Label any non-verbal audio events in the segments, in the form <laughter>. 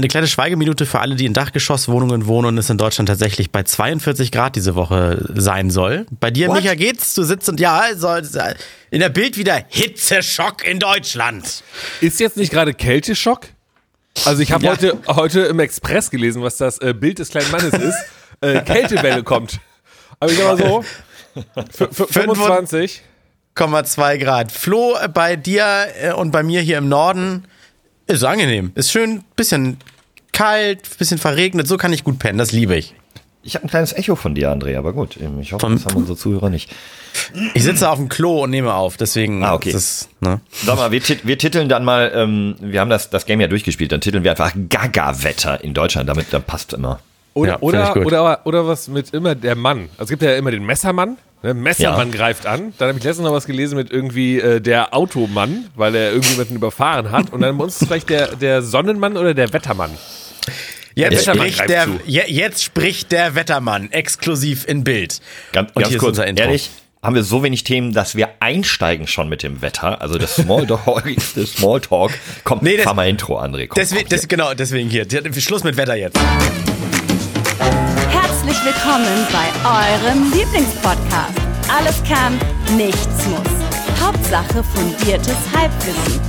eine kleine Schweigeminute für alle, die in Dachgeschosswohnungen wohnen und es in Deutschland tatsächlich bei 42 Grad diese Woche sein soll. Bei dir, What? Micha, geht's? Du sitzt und ja, in der Bild wieder Hitzeschock in Deutschland. Ist jetzt nicht gerade Kälteschock? Also ich habe Ja. heute, heute im Express gelesen, was das äh, Bild des kleinen Mannes ist. <laughs> Äh, Kältewelle kommt. Aber ich sag mal so, f- f- 25. 0,2 Grad. Flo, äh, bei dir äh, und bei mir hier im Norden ist angenehm. Ist schön, bisschen kalt, bisschen verregnet. So kann ich gut pennen. Das liebe ich. Ich habe ein kleines Echo von dir, André, aber gut. Ich hoffe, Von- das haben unsere Zuhörer nicht. Ich sitze auf dem Klo und nehme auf. Deswegen Ah, okay. ist es, ne? Sag mal, wir, tit wir titeln dann mal, ähm, wir haben das, das Game ja durchgespielt, dann titeln wir einfach Gaga-Wetter in Deutschland, damit dann passt immer. Oder, Ja, oder, oder, oder was mit immer der Mann. Also es gibt ja immer den Messermann. Ne? Messermann Ja. greift an. Dann habe ich letztens noch was gelesen mit irgendwie äh, der Automann, weil er irgendjemanden überfahren hat. Und dann bei uns ist vielleicht der, der Sonnenmann oder der Wettermann. Jetzt, Wettermann spricht der, je, jetzt spricht der Wettermann exklusiv in Bild. Ganz, Und ganz hier ist kurz, unser Intro. ehrlich, haben wir so wenig Themen, dass wir einsteigen schon mit dem Wetter. Also das Smalltalk, <laughs> das Smalltalk. Komm, Nee, das- fahr mal Intro, André. Komm, Deswegen, komm, das, genau, deswegen hier. Schluss mit Wetter jetzt. Herzlich willkommen bei eurem Lieblingspodcast. Alles kann, nichts muss. Hauptsache fundiertes Halbwissen.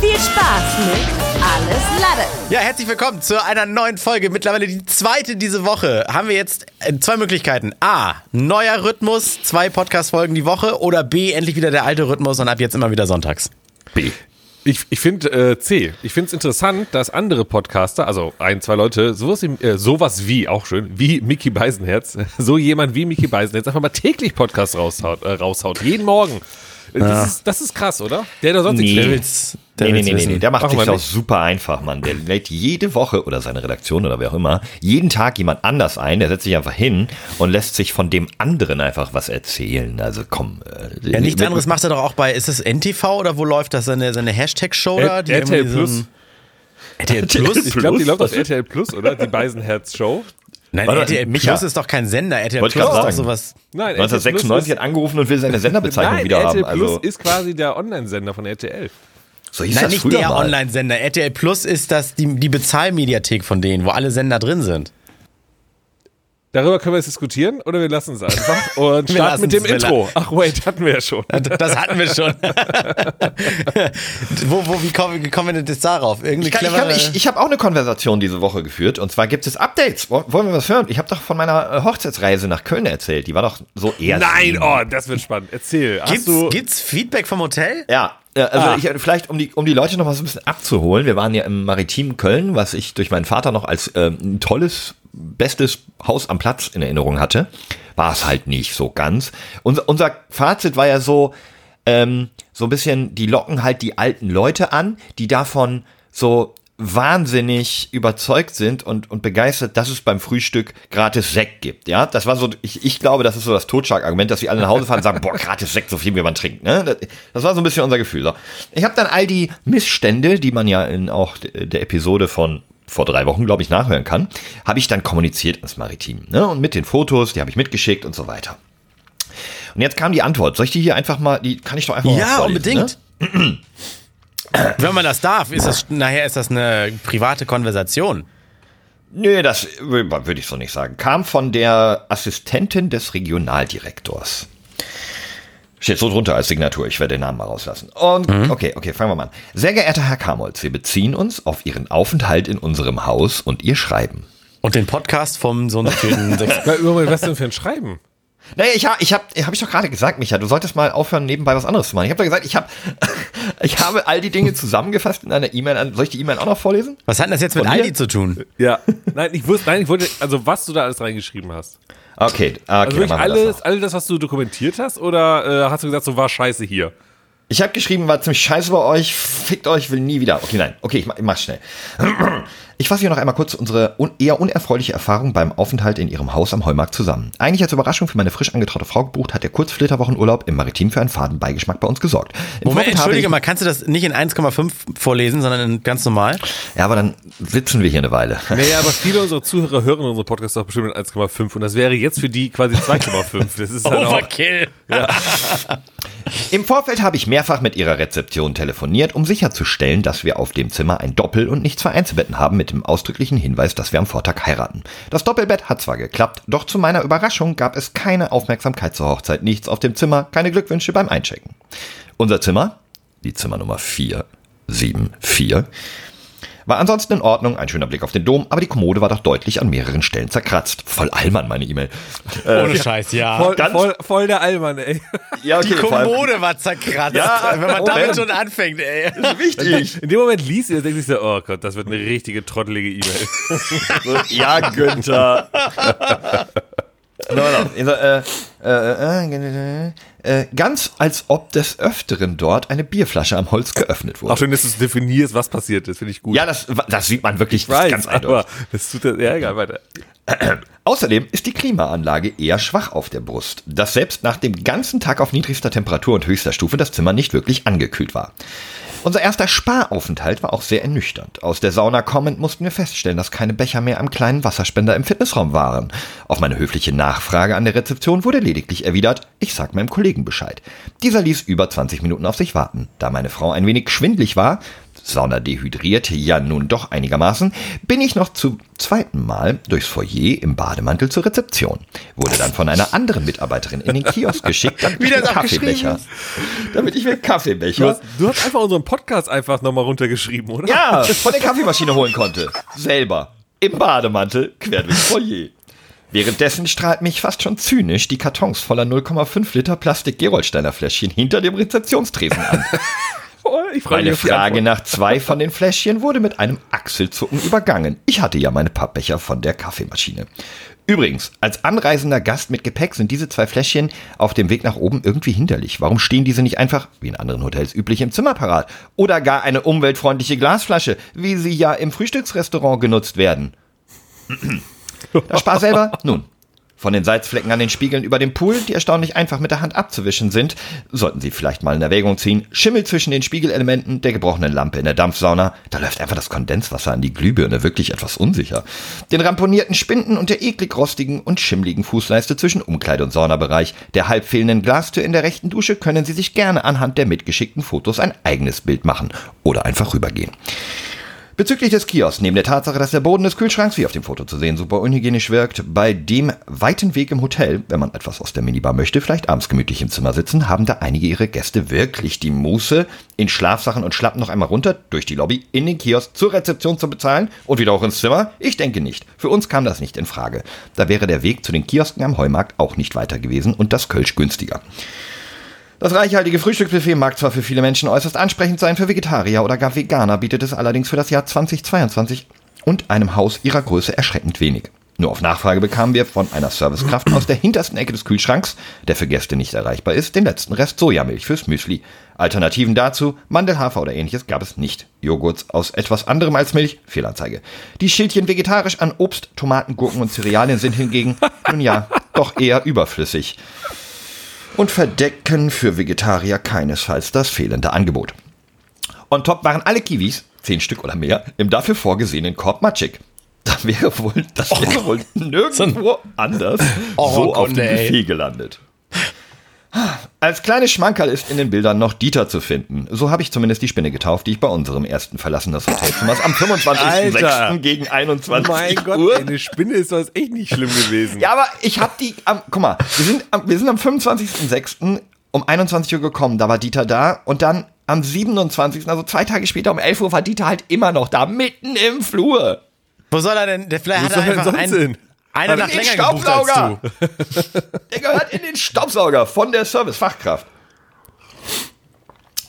Viel Spaß mit Alles Lade. Ja, herzlich willkommen zu einer neuen Folge. Mittlerweile die zweite diese Woche. Haben wir jetzt äh, zwei Möglichkeiten. A, neuer Rhythmus, zwei Podcast-Folgen die Woche. Oder B, endlich wieder der alte Rhythmus und ab jetzt immer wieder sonntags. B. Ich, ich finde äh, C. Ich finde es interessant, dass andere Podcaster, also ein, zwei Leute, sowas, wie- äh, sowas wie, auch schön, wie Mickey Beisenherz, <laughs> so jemand wie Mickey Beisenherz einfach mal täglich Podcasts raushaut, äh, raushaut jeden Morgen. Das, ist, das ist krass, oder? Der da sonst Nee. nichts Der will's, der Nee, nee, will's nee, nee, wissen. nee, der macht Machen sich auch super einfach, Mann. Der lädt jede Woche oder seine Redaktion oder wer auch immer, jeden Tag jemand anders ein. Der setzt sich einfach hin und lässt sich von dem anderen einfach was erzählen. Also komm. Äh, Ja, nichts anderes macht er doch auch bei, ist es NTV oder wo läuft das, seine, seine Hashtag-Show da? RTL so Plus. ein- RTL <laughs> Plus? Ich glaube, die läuft auf RTL Plus, oder? Die Beisenherz-Show. Nein, Warte, RTL Micha. Plus ist doch kein Sender. RTL Wollte Plus ich ist doch sowas. Nein, RTL Plus 1996 ist- hat angerufen und will seine Senderbezeichnung Nein, wieder RTL haben. Plus Also, ist quasi der Online-Sender von RTL. so hieß Nein, das nicht der. Online-Sender. RTL Plus ist das die, die Bezahlmediathek von denen, wo alle Sender drin sind. Darüber können wir jetzt diskutieren oder wir lassen es einfach <laughs> und starten mit dem Intro. Ach wait, hatten wir ja schon. <laughs> Das hatten wir schon. <laughs> wo, wo, wie kommen, kommen wir denn jetzt darauf? Irgendwie Ich, kann- ich, kann- ich, ich habe auch eine Konversation diese Woche geführt und zwar gibt es Updates. Wo- Wollen wir was hören? Ich habe doch von meiner äh, Hochzeitsreise nach Köln erzählt. Die war doch so eher. Nein, oh, das wird spannend. Erzähl. Gibt's, du gibt's Feedback vom Hotel? Ja, also Ah. ich, vielleicht um die, um die Leute noch mal so ein bisschen abzuholen. Wir waren ja im maritimen Köln, was ich durch meinen Vater noch als ähm, ein tolles, bestes Haus am Platz in Erinnerung hatte. War es halt nicht so ganz. Unser, unser Fazit war ja so, ähm, so ein bisschen, die locken halt die alten Leute an, die davon so wahnsinnig überzeugt sind und, und begeistert, dass es beim Frühstück gratis Sekt gibt. Ja, das war so, ich, ich glaube, das ist so das Totschlagargument, dass sie alle nach Hause fahren und sagen, boah, gratis Sekt, so viel wie man trinkt. Ne? Das, das war so ein bisschen unser Gefühl. So. Ich habe dann all die Missstände, die man ja in auch de- der Episode von vor drei Wochen, glaube ich, nachhören kann, habe ich dann kommuniziert ins Maritim. Ne? Und mit den Fotos, die habe ich mitgeschickt und so weiter. Und jetzt kam die Antwort. Soll ich die hier einfach mal, die kann ich doch einfach mal Ja, vorlesen, unbedingt. Ne? <clears throat> Wenn man das darf, ist das, nachher ist das eine private Konversation. Nö, das wür- würde ich so nicht sagen. Kam von der Assistentin des Regionaldirektors. Steht so drunter als Signatur, ich werde den Namen mal rauslassen. Und okay, okay, fangen wir mal an. Sehr geehrter Herr Kamolz, wir beziehen uns auf Ihren Aufenthalt in unserem Haus und Ihr Schreiben. Und den Podcast vom so <laughs> was denn für ein Schreiben? Naja, ich, ha, ich habe hab ich doch gerade gesagt, Micha, du solltest mal aufhören, nebenbei was anderes zu machen. Ich habe doch gesagt, ich, hab, <laughs> ich habe all die Dinge zusammengefasst in einer E-Mail. an- Soll ich die E-Mail auch noch vorlesen? Was hat denn das jetzt mit? Aldi zu tun? Ja. Nein, ich wusste, nein, ich wollte, also was du da alles reingeschrieben hast. Okay, okay Also wirklich wir das alles, alles das, was du dokumentiert hast, oder äh, hast du gesagt, so war scheiße hier? Ich habe geschrieben, war ziemlich scheiße bei euch, fickt euch, will nie wieder. Okay, nein, okay, ich mach, ich mach's schnell. Ich fasse hier noch einmal kurz unsere un eher unerfreuliche Erfahrung beim Aufenthalt in ihrem Haus am Heumarkt zusammen. Eigentlich als Überraschung für meine frisch angetraute Frau gebucht, hat der Kurzflitterwochenurlaub im Maritim für einen faden Beigeschmack bei uns gesorgt. Im Moment, Vorfeld entschuldige mal, kannst du das nicht in 1,5 vorlesen, sondern in ganz normal? Ja, aber dann sitzen wir hier eine Weile. Naja, aber viele unserer Zuhörer hören unsere Podcasts doch bestimmt mit 1,5 und das wäre jetzt für die quasi 2,5. Das ist <laughs> halt auch, Overkill. <laughs> Im Vorfeld habe ich mehrfach mehrfach mit ihrer Rezeption telefoniert, um sicherzustellen, dass wir auf dem Zimmer ein Doppel- und nicht zwei Einzelbetten haben, mit dem ausdrücklichen Hinweis, dass wir am Vortag heiraten. Das Doppelbett hat zwar geklappt, doch zu meiner Überraschung gab es keine Aufmerksamkeit zur Hochzeit, nichts auf dem Zimmer, keine Glückwünsche beim Einchecken. Unser Zimmer, die Zimmernummer 474, war ansonsten in Ordnung, ein schöner Blick auf den Dom, aber die Kommode war doch deutlich an mehreren Stellen zerkratzt. Voll Allmann, meine E-Mail. Ohne Scheiß, ja. Voll, ganz- voll, voll der Allmann, ey. Ja, Die vor allem- Kommode war zerkratzt. Ja, wenn man damit schon anfängt, ey. Wichtig. In dem Moment liest ihr das, denkt sich so, oh Gott, das wird eine richtige trottelige E-Mail. <laughs> Ja, Günther. <laughs> Äh, äh, äh, ganz als ob des Öfteren dort eine Bierflasche am Holz geöffnet wurde. Auch schön, dass du es definierst, was passiert ist, finde ich gut. Ja, das, das sieht man wirklich ich weiß, ganz eindeutig. das tut das, ja, egal, weiter. <clears throat> Außerdem ist die Klimaanlage eher schwach auf der Brust, dass selbst nach dem ganzen Tag auf niedrigster Temperatur und höchster Stufe das Zimmer nicht wirklich angekühlt war. Unser erster Sparaufenthalt war auch sehr ernüchternd. Aus der Sauna kommend mussten wir feststellen, dass keine Becher mehr am kleinen Wasserspender im Fitnessraum waren. Auf meine höfliche Nachfrage an der Rezeption wurde lediglich erwidert, ich sag meinem Kollegen Bescheid. Dieser ließ über 20 Minuten auf sich warten. Da meine Frau ein wenig schwindlig war, Sauna dehydrierte ja nun doch einigermaßen, bin ich noch zum zweiten Mal durchs Foyer im Bademantel zur Rezeption. Wurde dann von einer anderen Mitarbeiterin in den Kiosk geschickt, <laughs> damit Wie ich mir Kaffeebecher, damit ich mir Du Kaffeebecher, hast, du hast einfach unseren Podcast einfach nochmal runtergeschrieben, oder? ja, <laughs> von der Kaffeemaschine holen konnte. Selber. Im Bademantel, quer durchs Foyer. Währenddessen strahlt mich fast schon zynisch die Kartons voller 0,5 Liter Plastik-Gerolsteiner Fläschchen hinter dem Rezeptionstresen an. <laughs> Ich freue Meine Frage nach zwei von den Fläschchen wurde mit einem Achselzucken übergangen. Ich hatte ja meine Pappbecher von der Kaffeemaschine. Übrigens, als anreisender Gast mit Gepäck sind diese zwei Fläschchen auf dem Weg nach oben irgendwie hinderlich. Warum stehen diese nicht einfach, wie in anderen Hotels üblich, im Zimmer parat? Oder gar eine umweltfreundliche Glasflasche, wie sie ja im Frühstücksrestaurant genutzt werden? <clears throat> Das Spar selber? Nun. Von den Salzflecken an den Spiegeln über dem Pool, die erstaunlich einfach mit der Hand abzuwischen sind, sollten Sie vielleicht mal in Erwägung ziehen. Schimmel zwischen den Spiegelelementen der gebrochenen Lampe in der Dampfsauna. Da läuft einfach das Kondenswasser an die Glühbirne, wirklich etwas unsicher. Den ramponierten Spinden und der eklig rostigen und schimmligen Fußleiste zwischen Umkleide- und Saunabereich, der halb fehlenden Glastür in der rechten Dusche können Sie sich gerne anhand der mitgeschickten Fotos ein eigenes Bild machen oder einfach rübergehen. Bezüglich des Kiosks, neben der Tatsache, dass der Boden des Kühlschranks, wie auf dem Foto zu sehen, super unhygienisch wirkt, bei dem weiten Weg im Hotel, wenn man etwas aus der Minibar möchte, vielleicht abends gemütlich im Zimmer sitzen, haben da einige ihre Gäste wirklich die Muße, in Schlafsachen und Schlappen noch einmal runter, durch die Lobby, in den Kiosk, zur Rezeption zu bezahlen und wieder auch ins Zimmer? Ich denke nicht. Für uns kam das nicht in Frage. Da wäre der Weg zu den Kiosken am Heumarkt auch nicht weiter gewesen und das Kölsch günstiger. Das reichhaltige Frühstücksbuffet mag zwar für viele Menschen äußerst ansprechend sein, für Vegetarier oder gar Veganer bietet es allerdings für das Jahr 2022 und einem Haus ihrer Größe erschreckend wenig. Nur auf Nachfrage bekamen wir von einer Servicekraft aus der hintersten Ecke des Kühlschranks, der für Gäste nicht erreichbar ist, den letzten Rest Sojamilch fürs Müsli. Alternativen dazu, Mandelhafer oder ähnliches gab es nicht. Joghurts aus etwas anderem als Milch, Fehlanzeige. Die Schildchen vegetarisch an Obst, Tomaten, Gurken und Cerealien sind hingegen, nun ja, doch eher überflüssig und verdecken für Vegetarier keinesfalls das fehlende Angebot. On top waren alle Kiwis, zehn Stück oder mehr, im dafür vorgesehenen Korb matschig. Da wäre wohl, das wäre wohl <laughs> nirgendwo anders Oh so Gott, auf dem. Buffet gelandet. Als kleines Schmankerl ist in den Bildern noch Dieter zu finden. So habe ich zumindest die Spinne getauft, die ich bei unserem ersten Verlassen des Hotelzimmers am 25.06. Alter. gegen Oh 21 mein Gott, Uhr ey, eine Spinne ist doch echt nicht schlimm gewesen. ja, aber ich hab die am, guck mal, wir sind am, wir sind am 25.06. um 21 Uhr gekommen, da war Dieter da und dann am 27., also zwei Tage später um 11 Uhr war Dieter halt immer noch da, mitten im Flur. Wo soll er denn? Der vielleicht Wo hat soll er denn einfach sonst einen, hin? Einer nach länger gebucht als Staubsauger. du. <laughs> Der gehört in den Staubsauger von der Servicefachkraft.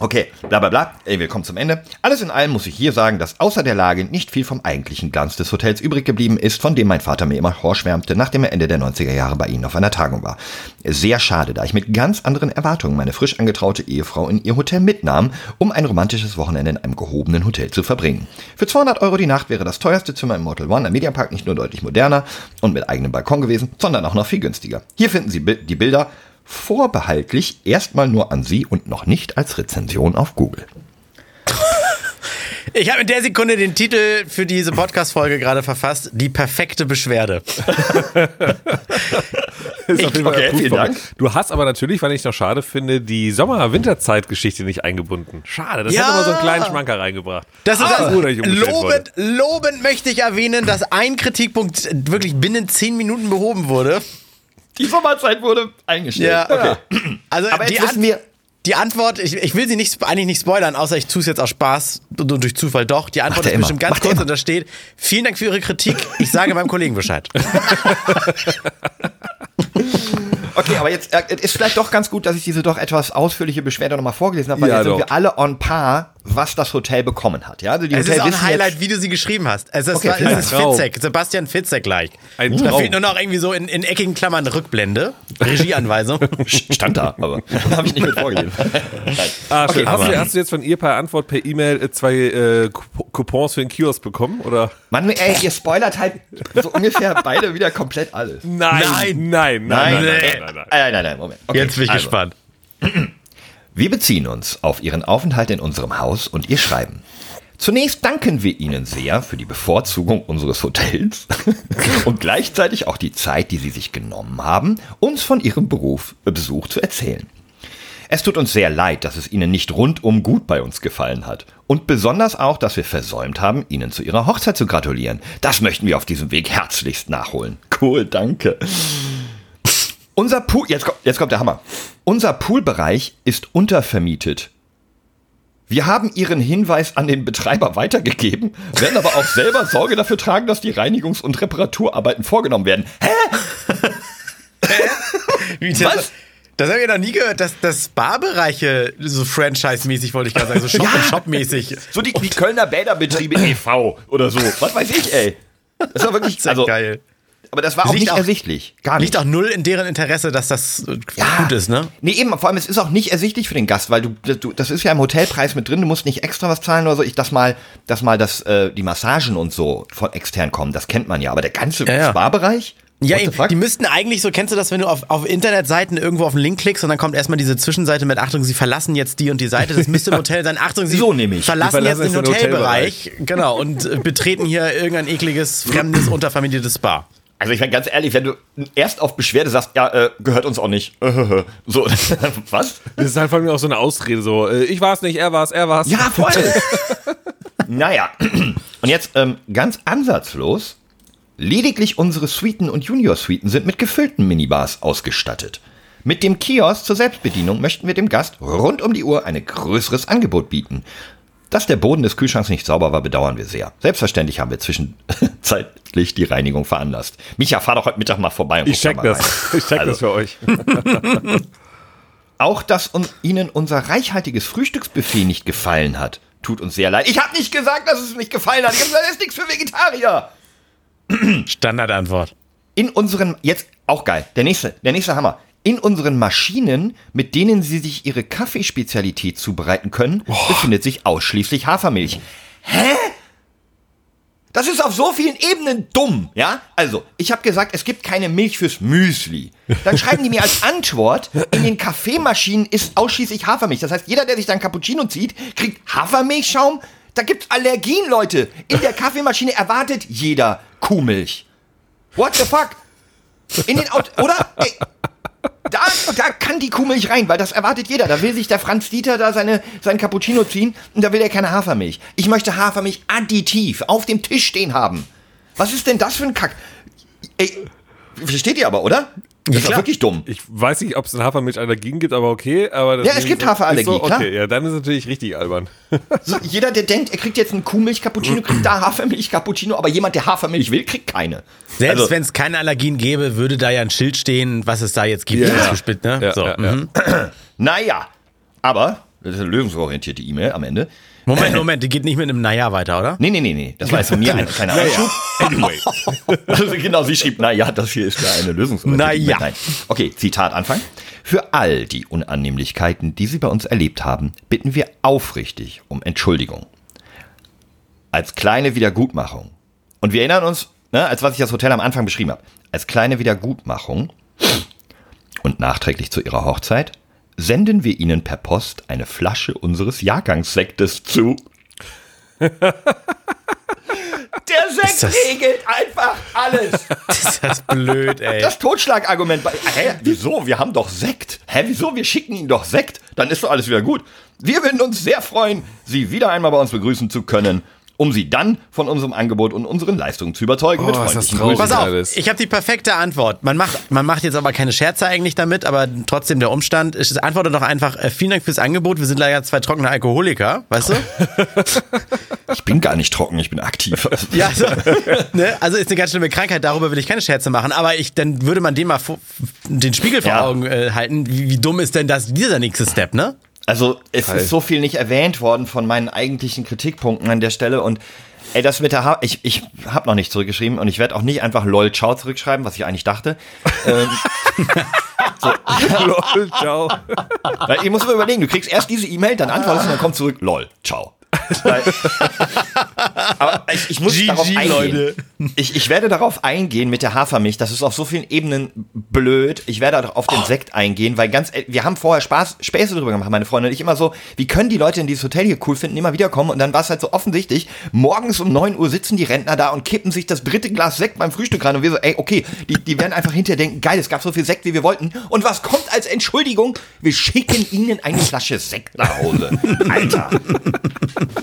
Okay, bla bla bla. Wir kommen zum Ende. Alles in allem muss ich hier sagen, dass außer der Lage nicht viel vom eigentlichen Glanz des Hotels übrig geblieben ist, von dem mein Vater mir immer vorschwärmte, nachdem er Ende der 90er Jahre bei Ihnen auf einer Tagung war. Sehr schade, da ich mit ganz anderen Erwartungen meine frisch angetraute Ehefrau in ihr Hotel mitnahm, um ein romantisches Wochenende in einem gehobenen Hotel zu verbringen. Für 200 Euro die Nacht wäre das teuerste Zimmer im Motel One am Mediapark nicht nur deutlich moderner und mit eigenem Balkon gewesen, sondern auch noch viel günstiger. Hier finden Sie die Bilder vorbehaltlich erstmal nur an Sie und noch nicht als Rezension auf Google. Ich habe in der Sekunde den Titel für diese Podcast-Folge gerade verfasst: Die perfekte Beschwerde. <laughs> Ist auf jeden Fall Okay, vielen. Dank. Du hast aber natürlich, weil ich noch schade finde, die Sommer-Winterzeit-Geschichte nicht eingebunden. Schade, das Ja. hätte mal so einen kleinen Schmanker reingebracht. Das ist Ah, gut, ich lobend, lobend möchte ich erwähnen, dass ein Kritikpunkt wirklich binnen zehn Minuten behoben wurde. Die Sommerzeit wurde eingestellt. Okay. <clears throat> Also Aber die, jetzt wissen An- wir, die Antwort, ich, ich will sie nicht, eigentlich nicht spoilern, außer ich tue es jetzt aus Spaß und durch Zufall doch. Die Antwort ist immer. bestimmt ganz Macht kurz und da steht, vielen Dank für Ihre Kritik. Ich sage meinem Kollegen Bescheid. <laughs> <laughs> Okay, aber jetzt äh, ist vielleicht doch ganz gut, dass ich diese doch etwas ausführliche Beschwerde nochmal vorgelesen habe, weil Ja, jetzt sind doch. wir alle on par, was das Hotel bekommen hat. Ja, also die Es ist Hotel auch ein Highlight, jetzt, wie du sie geschrieben hast. Es ist, Okay, es ist. Fitzek, Sebastian Fitzek gleich. Ein Da fehlt nur noch irgendwie so in, in eckigen Klammern Rückblende, Regieanweisung. <laughs> stand da, aber <laughs> habe ich nicht mit vorgelesen. <laughs> Nein. Ah, Okay, schön. hast, du, hast du jetzt von ihr per Antwort per E-Mail äh, zwei äh, Coup- Coupons für den Kiosk bekommen? Oder? Mann, ey, ihr spoilert halt so ungefähr beide wieder komplett alles. Nein, nein, nein, nein, nein, nee. nein, nein, nein. Äh, nein, nein, Moment. Okay, Jetzt bin ich also. gespannt. <clears throat> Wir beziehen uns auf Ihren Aufenthalt in unserem Haus und Ihr Schreiben. Zunächst danken wir Ihnen sehr für die Bevorzugung unseres Hotels <laughs> und gleichzeitig auch die Zeit, die Sie sich genommen haben, uns von Ihrem Beruf Besuch zu erzählen. Es tut uns sehr leid, dass es Ihnen nicht rundum gut bei uns gefallen hat. Und besonders auch, dass wir versäumt haben, Ihnen zu Ihrer Hochzeit zu gratulieren. Das möchten wir auf diesem Weg herzlichst nachholen. Cool, danke. Unser Pool, jetzt kommt, jetzt kommt der Hammer. Unser Poolbereich ist untervermietet. Wir haben Ihren Hinweis an den Betreiber weitergegeben, werden aber auch selber Sorge dafür tragen, dass die Reinigungs- und Reparaturarbeiten vorgenommen werden. Hä? Wie, das, Was? Das habe ich noch nie gehört, dass, dass Barbereiche so Franchise-mäßig, wollte ich gerade sagen, so Shop-and-Shop-mäßig. So die, die Kölner Bäderbetriebe e.V. oder so. Was weiß ich, ey. Das war wirklich, Das ist ja also, geil. Aber das war auch nicht auch- ersichtlich. Gar nicht. Liegt auch null in deren Interesse, dass das äh, gut ist, ne? Nee, eben, vor allem, es ist auch nicht ersichtlich für den Gast, weil du, du das ist ja im Hotelpreis mit drin, du musst nicht extra was zahlen oder so. Ich, dass mal, dass mal das, äh, die Massagen und so von extern kommen, das kennt man ja. Aber der ganze Ja, ja. Spa-Bereich? Ja, die müssten eigentlich, so kennst du das, wenn du auf, auf Internetseiten irgendwo auf einen Link klickst und dann kommt erstmal diese Zwischenseite mit Achtung, sie verlassen jetzt die und die Seite. Das müsste im <laughs> Hotel sein. Achtung, sie So verlassen, verlassen jetzt den den Hotelbereich. Genau, und äh, betreten hier irgendein ekliges, fremdes, <clears throat> untervermietetes Spa. Also ich meine, ganz ehrlich, wenn du erst auf Beschwerde sagst, ja, äh, gehört uns auch nicht. <laughs> so, <laughs> was? Das ist halt vor allem auch so eine Ausrede, so, äh, ich war's nicht, er war's, er war's. Ja, voll. <laughs> naja, und jetzt ähm, ganz ansatzlos. Lediglich unsere Suiten und Junior-Suiten sind mit gefüllten Minibars ausgestattet. Mit dem Kiosk zur Selbstbedienung möchten wir dem Gast rund um die Uhr ein größeres Angebot bieten. Dass der Boden des Kühlschranks nicht sauber war, bedauern wir sehr. Selbstverständlich haben wir zwischenzeitlich die Reinigung veranlasst. Micha, fahr doch heute Mittag mal vorbei und Ich check da das. rein. <laughs> Ich check Also, das für euch. <laughs> Auch, dass uns, Ihnen unser reichhaltiges Frühstücksbuffet nicht gefallen hat. Tut uns sehr leid. Ich habe nicht gesagt, dass es nicht gefallen hat. Ich habe gesagt, es ist nichts für Vegetarier. <clears throat> Standardantwort. In unseren, jetzt auch geil, der nächste, der nächste Hammer. In unseren Maschinen, mit denen Sie sich Ihre Kaffeespezialität zubereiten können, befindet sich ausschließlich Hafermilch. Hä? Das ist auf so vielen Ebenen dumm, ja? Also, ich habe gesagt, es gibt keine Milch fürs Müsli. Dann schreiben die mir als Antwort, in den Kaffeemaschinen ist ausschließlich Hafermilch. Das heißt, jeder, der sich dann Cappuccino zieht, kriegt Hafermilchschaum. Da gibt's Allergien, Leute. In der Kaffeemaschine erwartet jeder Kuhmilch. What the fuck? In den Auto, oder? Ey, da, da kann die Kuhmilch rein, weil das erwartet jeder. Da will sich der Franz Dieter da seine, sein Cappuccino ziehen und da will er keine Hafermilch. Ich möchte Hafermilch additiv auf dem Tisch stehen haben. Was ist denn das für ein Kack? Ey, versteht ihr aber, oder? Das ist doch klar. wirklich dumm. Ich weiß nicht, ob es in Hafermilch-Allergien gibt, aber okay. Aber das Ja, es gibt Haferallergie, ist so, klar. Okay, ja, dann ist es natürlich richtig albern. <laughs> So, jeder, der denkt, er kriegt jetzt einen Kuhmilch-Cappuccino, kriegt da Hafermilch-Cappuccino, aber jemand, der Hafermilch will, kriegt keine. Selbst Also- wenn es keine Allergien gäbe, würde da ja ein Schild stehen, was es da jetzt gibt. Ja, ja. ist gespitzt, ne? Ja, so, ja, ja. mhm. Naja, aber, das ist eine lösungsorientierte E-Mail am Ende. Moment, Moment, die geht nicht mit einem Naja weiter, oder? Nee, nee, nee, nee. Das war jetzt von mir ein kleiner Einschub. Anyway. <laughs> Also genau, sie schrieb, na ja, das hier ist ja eine Lösung. Na ja. Nein. Okay, Zitat Anfang. Für all die Unannehmlichkeiten, die Sie bei uns erlebt haben, bitten wir aufrichtig um Entschuldigung. Als kleine Wiedergutmachung. Und wir erinnern uns, ne, als was ich das Hotel am Anfang beschrieben habe. Als kleine Wiedergutmachung und nachträglich zu Ihrer Hochzeit senden wir Ihnen per Post eine Flasche unseres Jahrgangssektes zu. <laughs> Der Sekt Ist das- regelt einfach alles. <laughs> Ist das blöd, ey. Das Totschlagargument. bei- Hä, wieso? Wir haben doch Sekt. Hä, wieso? Wir schicken Ihnen doch Sekt. Dann ist doch alles wieder gut. Wir würden uns sehr freuen, Sie wieder einmal bei uns begrüßen zu können, um Sie dann von unserem Angebot und unseren Leistungen zu überzeugen. mit Oh, ist das freundlichen. Grüßen. Pass auf, alles. ich habe die perfekte Antwort. Man macht, man macht jetzt aber keine Scherze eigentlich damit, aber trotzdem der Umstand. Ich antworte doch einfach, äh, vielen Dank fürs Angebot. Wir sind leider zwei trockene Alkoholiker, weißt du? <laughs> Ich bin gar nicht trocken, ich bin aktiv. <laughs> Ja, also, ne? also ist eine ganz schlimme Krankheit, darüber will ich keine Scherze machen, aber ich, dann würde man dem mal vor, den Spiegel vor Ja. Augen äh, halten. Wie, wie dumm ist denn das, dieser nächste Step, ne? Also es ist so viel nicht erwähnt worden von meinen eigentlichen Kritikpunkten an der Stelle und ey, das mit der ha ich, ich habe noch nicht zurückgeschrieben und ich werde auch nicht einfach lol ciao zurückschreiben, was ich eigentlich dachte. ähm, <laughs> <laughs> Lol, ciao. weil ihr muss mir überlegen, du kriegst erst diese E-Mail, dann antwortest du und dann kommt zurück lol ciao. <laughs> Aber ich, ich muss GG, darauf eingehen. Leute. Ich, ich werde darauf eingehen mit der Hafermilch. Das ist auf so vielen Ebenen blöd. Ich werde auf den Sekt eingehen, weil ganz, ehrlich, wir haben vorher Spaß, Späße drüber gemacht, meine Freunde und ich immer so, wie können die Leute in dieses Hotel hier cool finden, immer wieder kommen und dann war es halt so offensichtlich, morgens um 9 Uhr sitzen die Rentner da und kippen sich das dritte Glas Sekt beim Frühstück rein und wir so, ey, okay, die, die werden einfach hinterher denken, geil, es gab so viel Sekt, wie wir wollten und was kommt als Entschuldigung? Wir schicken ihnen eine Flasche Sekt nach Hause. Alter.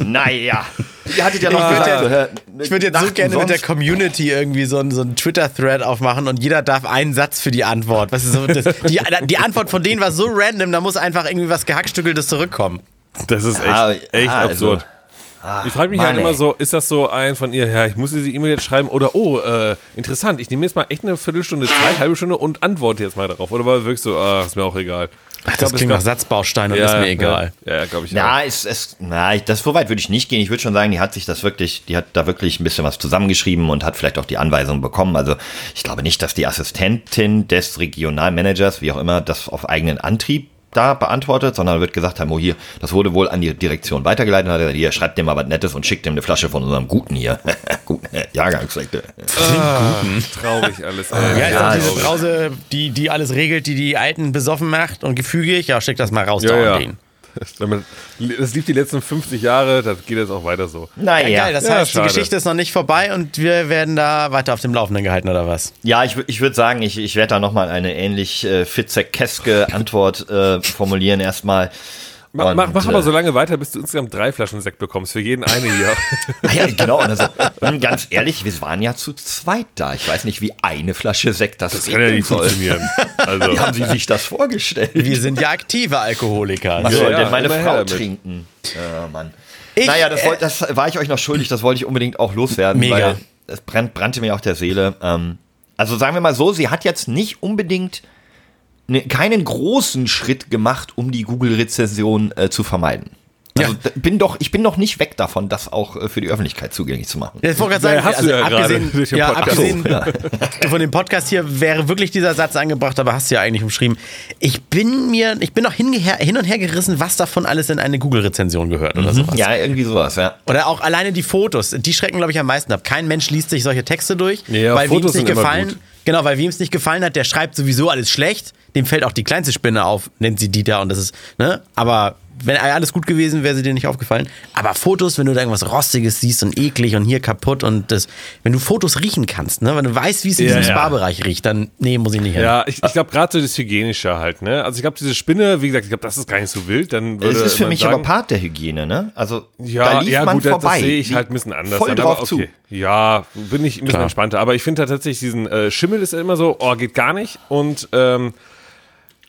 Naja. <laughs> Ihr hattet ja noch Ich gesagt, ja- so, hä, Ich würde jetzt so gerne mit der Community irgendwie so einen, so einen Twitter-Thread aufmachen und jeder darf einen Satz für die Antwort. Was ist so, das, die, die Antwort von denen war so random, da muss einfach irgendwie was Gehackstückeltes zurückkommen. Das ist echt, Ah, echt ah, also- absurd. ich frage mich Mann, halt immer so, ist das so ein von ihr, ja, ich muss diese E-Mail jetzt schreiben oder oh, äh, interessant, ich nehme jetzt mal echt eine Viertelstunde Zeit, halbe Stunde und antworte jetzt mal darauf. Oder war wirklich so, ah, ist mir auch egal. Ach, das klingt nach Satzbaustein und ist mir egal. Ja, ja glaube ich. auch. Ja, es, es, na, das so weit würde ich nicht gehen. Ich würde schon sagen, die hat sich das wirklich, die hat da wirklich ein bisschen was zusammengeschrieben und hat vielleicht auch die Anweisungen bekommen. Also ich glaube nicht, dass die Assistentin des Regionalmanagers, wie auch immer, das auf eigenen Antrieb da beantwortet, sondern wird gesagt haben, oh hier, das wurde wohl an die Direktion weitergeleitet, hat er gesagt, hier, schreibt dem mal was Nettes und schickt dem eine Flasche von unserem guten hier. <laughs> guten Jahrgangssekte. Traurig alles. Ey. Ja, ist Ja, doch diese es- Brause, die, die alles regelt, die die Alten besoffen macht und gefügig. Ja, schick das mal raus, Ja, da ja. und den. <laughs> Das lief die letzten 50 Jahre, das geht jetzt auch weiter so. Naja. Ja, geil, das Ja, heißt, schade. die Geschichte ist noch nicht vorbei und wir werden da weiter auf dem Laufenden gehalten, oder was? Ja, ich, ich würde sagen, ich, ich werde da nochmal eine ähnlich äh, fitzekeske Antwort äh, formulieren erstmal. Mach, Und, mach, mach aber äh, so lange weiter, bis du insgesamt drei Flaschen Sekt bekommst. Für jeden eine hier. <laughs> Ah ja, genau. Und, also, und ganz ehrlich, wir waren ja zu zweit da. Ich weiß nicht, wie eine Flasche Sekt das, Das kann ja nicht funktionieren. Also, Wie haben Sie sich das vorgestellt? Wir sind ja aktive Alkoholiker. Was Ja, soll ja, denn meine Frau damit. trinken? Ja, Mann. Ich, naja, das, äh, wollt, das war ich euch noch schuldig. Das wollte ich unbedingt auch loswerden. Mega. Weil es brennt, brannte mir auf der Seele. Ähm, also sagen wir mal so, sie hat jetzt nicht unbedingt ne, keinen großen Schritt gemacht, um die Google-Rezession äh, zu vermeiden. Also Ja. bin doch, ich bin noch nicht weg davon, das auch äh, für die Öffentlichkeit zugänglich zu machen. Ja, Ich wollte gerade sagen, hast du ja gerade abgesehen, <laughs> ja, Podcast. abgesehen so, von dem Podcast hier wäre wirklich dieser Satz angebracht, aber hast du ja eigentlich umschrieben. Ich bin mir, ich bin noch hingeher, hin und her gerissen, was davon alles in eine Google-Rezension gehört oder sowas. Ja, irgendwie sowas, ja. Oder auch alleine die Fotos, die schrecken, glaube ich, am meisten ab. Kein Mensch liest sich solche Texte durch, Ja, weil Fotos wem es nicht sind immer gefallen. gut. Genau, weil wem es nicht gefallen hat, der schreibt sowieso alles schlecht. Dem fällt auch die kleinste Spinne auf, nennt sie Dieter und das ist, ne? Aber wenn alles gut gewesen, wäre sie dir nicht aufgefallen. Aber Fotos, wenn du da irgendwas Rostiges siehst und eklig und hier kaputt und das, wenn du Fotos riechen kannst, ne? Wenn du weißt, wie es in Ja, diesem ja. Spa-Bereich riecht, dann, nee, muss ich nicht hin. ja, ich, ich glaube gerade so das Hygienische halt, ne? Also ich glaube, diese Spinne, wie gesagt, ich glaube, das ist gar nicht so wild. Dann würde Es ist für mich sagen, aber Part der Hygiene, ne? Also Ja, da lief ja man gut, das, vorbei. das sehe ich halt ein bisschen anders. Voll an, drauf aber zu. okay. Ja, bin ich ein bisschen Klar. entspannter. Aber ich finde tatsächlich diesen äh, Schimmel ist ja immer so, oh, geht gar nicht. Und ähm,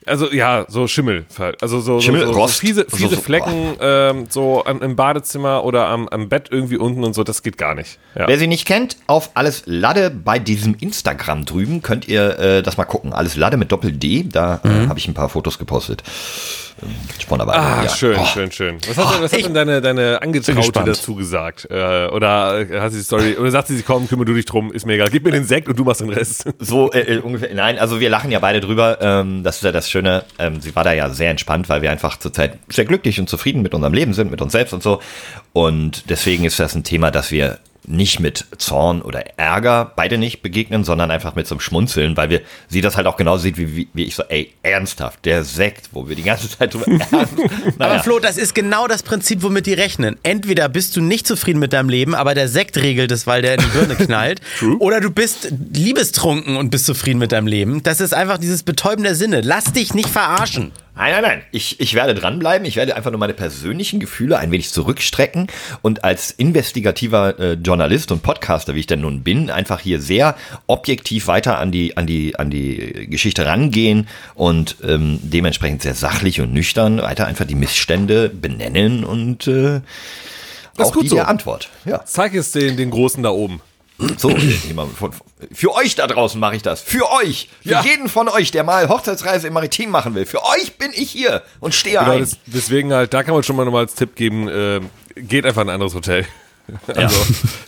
also ja, so Schimmel. Also so, Schimmel, so, so, Rost. so fiese, So- fiese so- Flecken ähm, so am, im Badezimmer oder am, am Bett irgendwie unten und so, das geht gar nicht. Ja. Wer sie nicht kennt, auf alles Lade bei diesem Instagram drüben könnt ihr äh, das mal gucken. Alles Lade mit Doppel D, da äh, habe ich ein paar Fotos gepostet. Sponsorwerbung, Ah, ja. schön, Oh, schön, schön. Was hat, denn- was hat denn deine, deine Angetraute dazu gesagt? Äh, oder äh, hat sie die Story, oder sagt sie, sie komm, kümmere du dich drum, ist mir egal. Gib mir den Sekt und du machst den Rest. <laughs> So äh, äh, ungefähr. Nein, also wir lachen ja beide drüber. Ähm, das ist ja das Schöne. Ähm, sie war da ja sehr entspannt, weil wir einfach zurzeit sehr glücklich und zufrieden mit unserem Leben sind, mit uns selbst und so. Und deswegen ist das ein Thema, das wir nicht mit Zorn oder Ärger, beide nicht begegnen, sondern einfach mit so einem Schmunzeln, weil wir sie das halt auch genauso sieht wie, wie, wie ich so, ey, ernsthaft, der Sekt, wo wir die ganze Zeit drüber <laughs> ernst, <laughs> naja. Aber Flo, das ist genau das Prinzip, womit die rechnen. Entweder bist du nicht zufrieden mit deinem Leben, aber der Sekt regelt es, weil der in die Birne <laughs> knallt. oder du bist liebestrunken und bist zufrieden mit deinem Leben. Das ist einfach dieses Betäuben der Sinne. Lass dich nicht verarschen. Nein, nein, nein. Ich, ich werde dranbleiben. Ich werde einfach nur meine persönlichen Gefühle ein wenig zurückstrecken und als investigativer äh, Journalist und Podcaster, wie ich denn nun bin, einfach hier sehr objektiv weiter an die, an die, an die Geschichte rangehen und ähm, dementsprechend sehr sachlich und nüchtern weiter einfach die Missstände benennen und äh, Das ist auch gut die so. Antwort. Ja. Zeig es den, den Großen da oben. So, für euch da draußen mache ich das. Für euch. Für Ja. jeden von euch, der mal Hochzeitsreise im Maritim machen will. Für euch bin ich hier und stehe Genau, ein. deswegen halt, da kann man schon mal nochmal als Tipp geben, äh, geht einfach in ein anderes Hotel. <laughs> Also,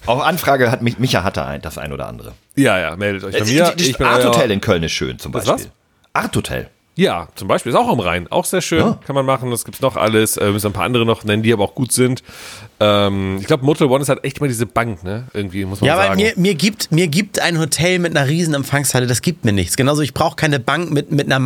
Auf Anfrage hat mich, Micha hatte ein, das ein oder andere. ja, ja, meldet euch bei Das, mir. das Ich bin Art Hotel in Köln ist schön zum Beispiel. was? Art Hotel. Ja, zum Beispiel ist auch am Rhein, auch sehr schön, Ja. kann man machen. Das gibt's noch alles. Äh, müssen ein paar andere noch nennen, die aber auch gut sind. Ähm, ich glaube, Motel One ist halt echt mal diese Bank, ne? Irgendwie muss man Ja, weil sagen. mir, mir, gibt, mir gibt ein Hotel mit einer riesen Empfangshalle, das gibt mir nichts. Genauso, ich brauche keine Bank mit, mit einer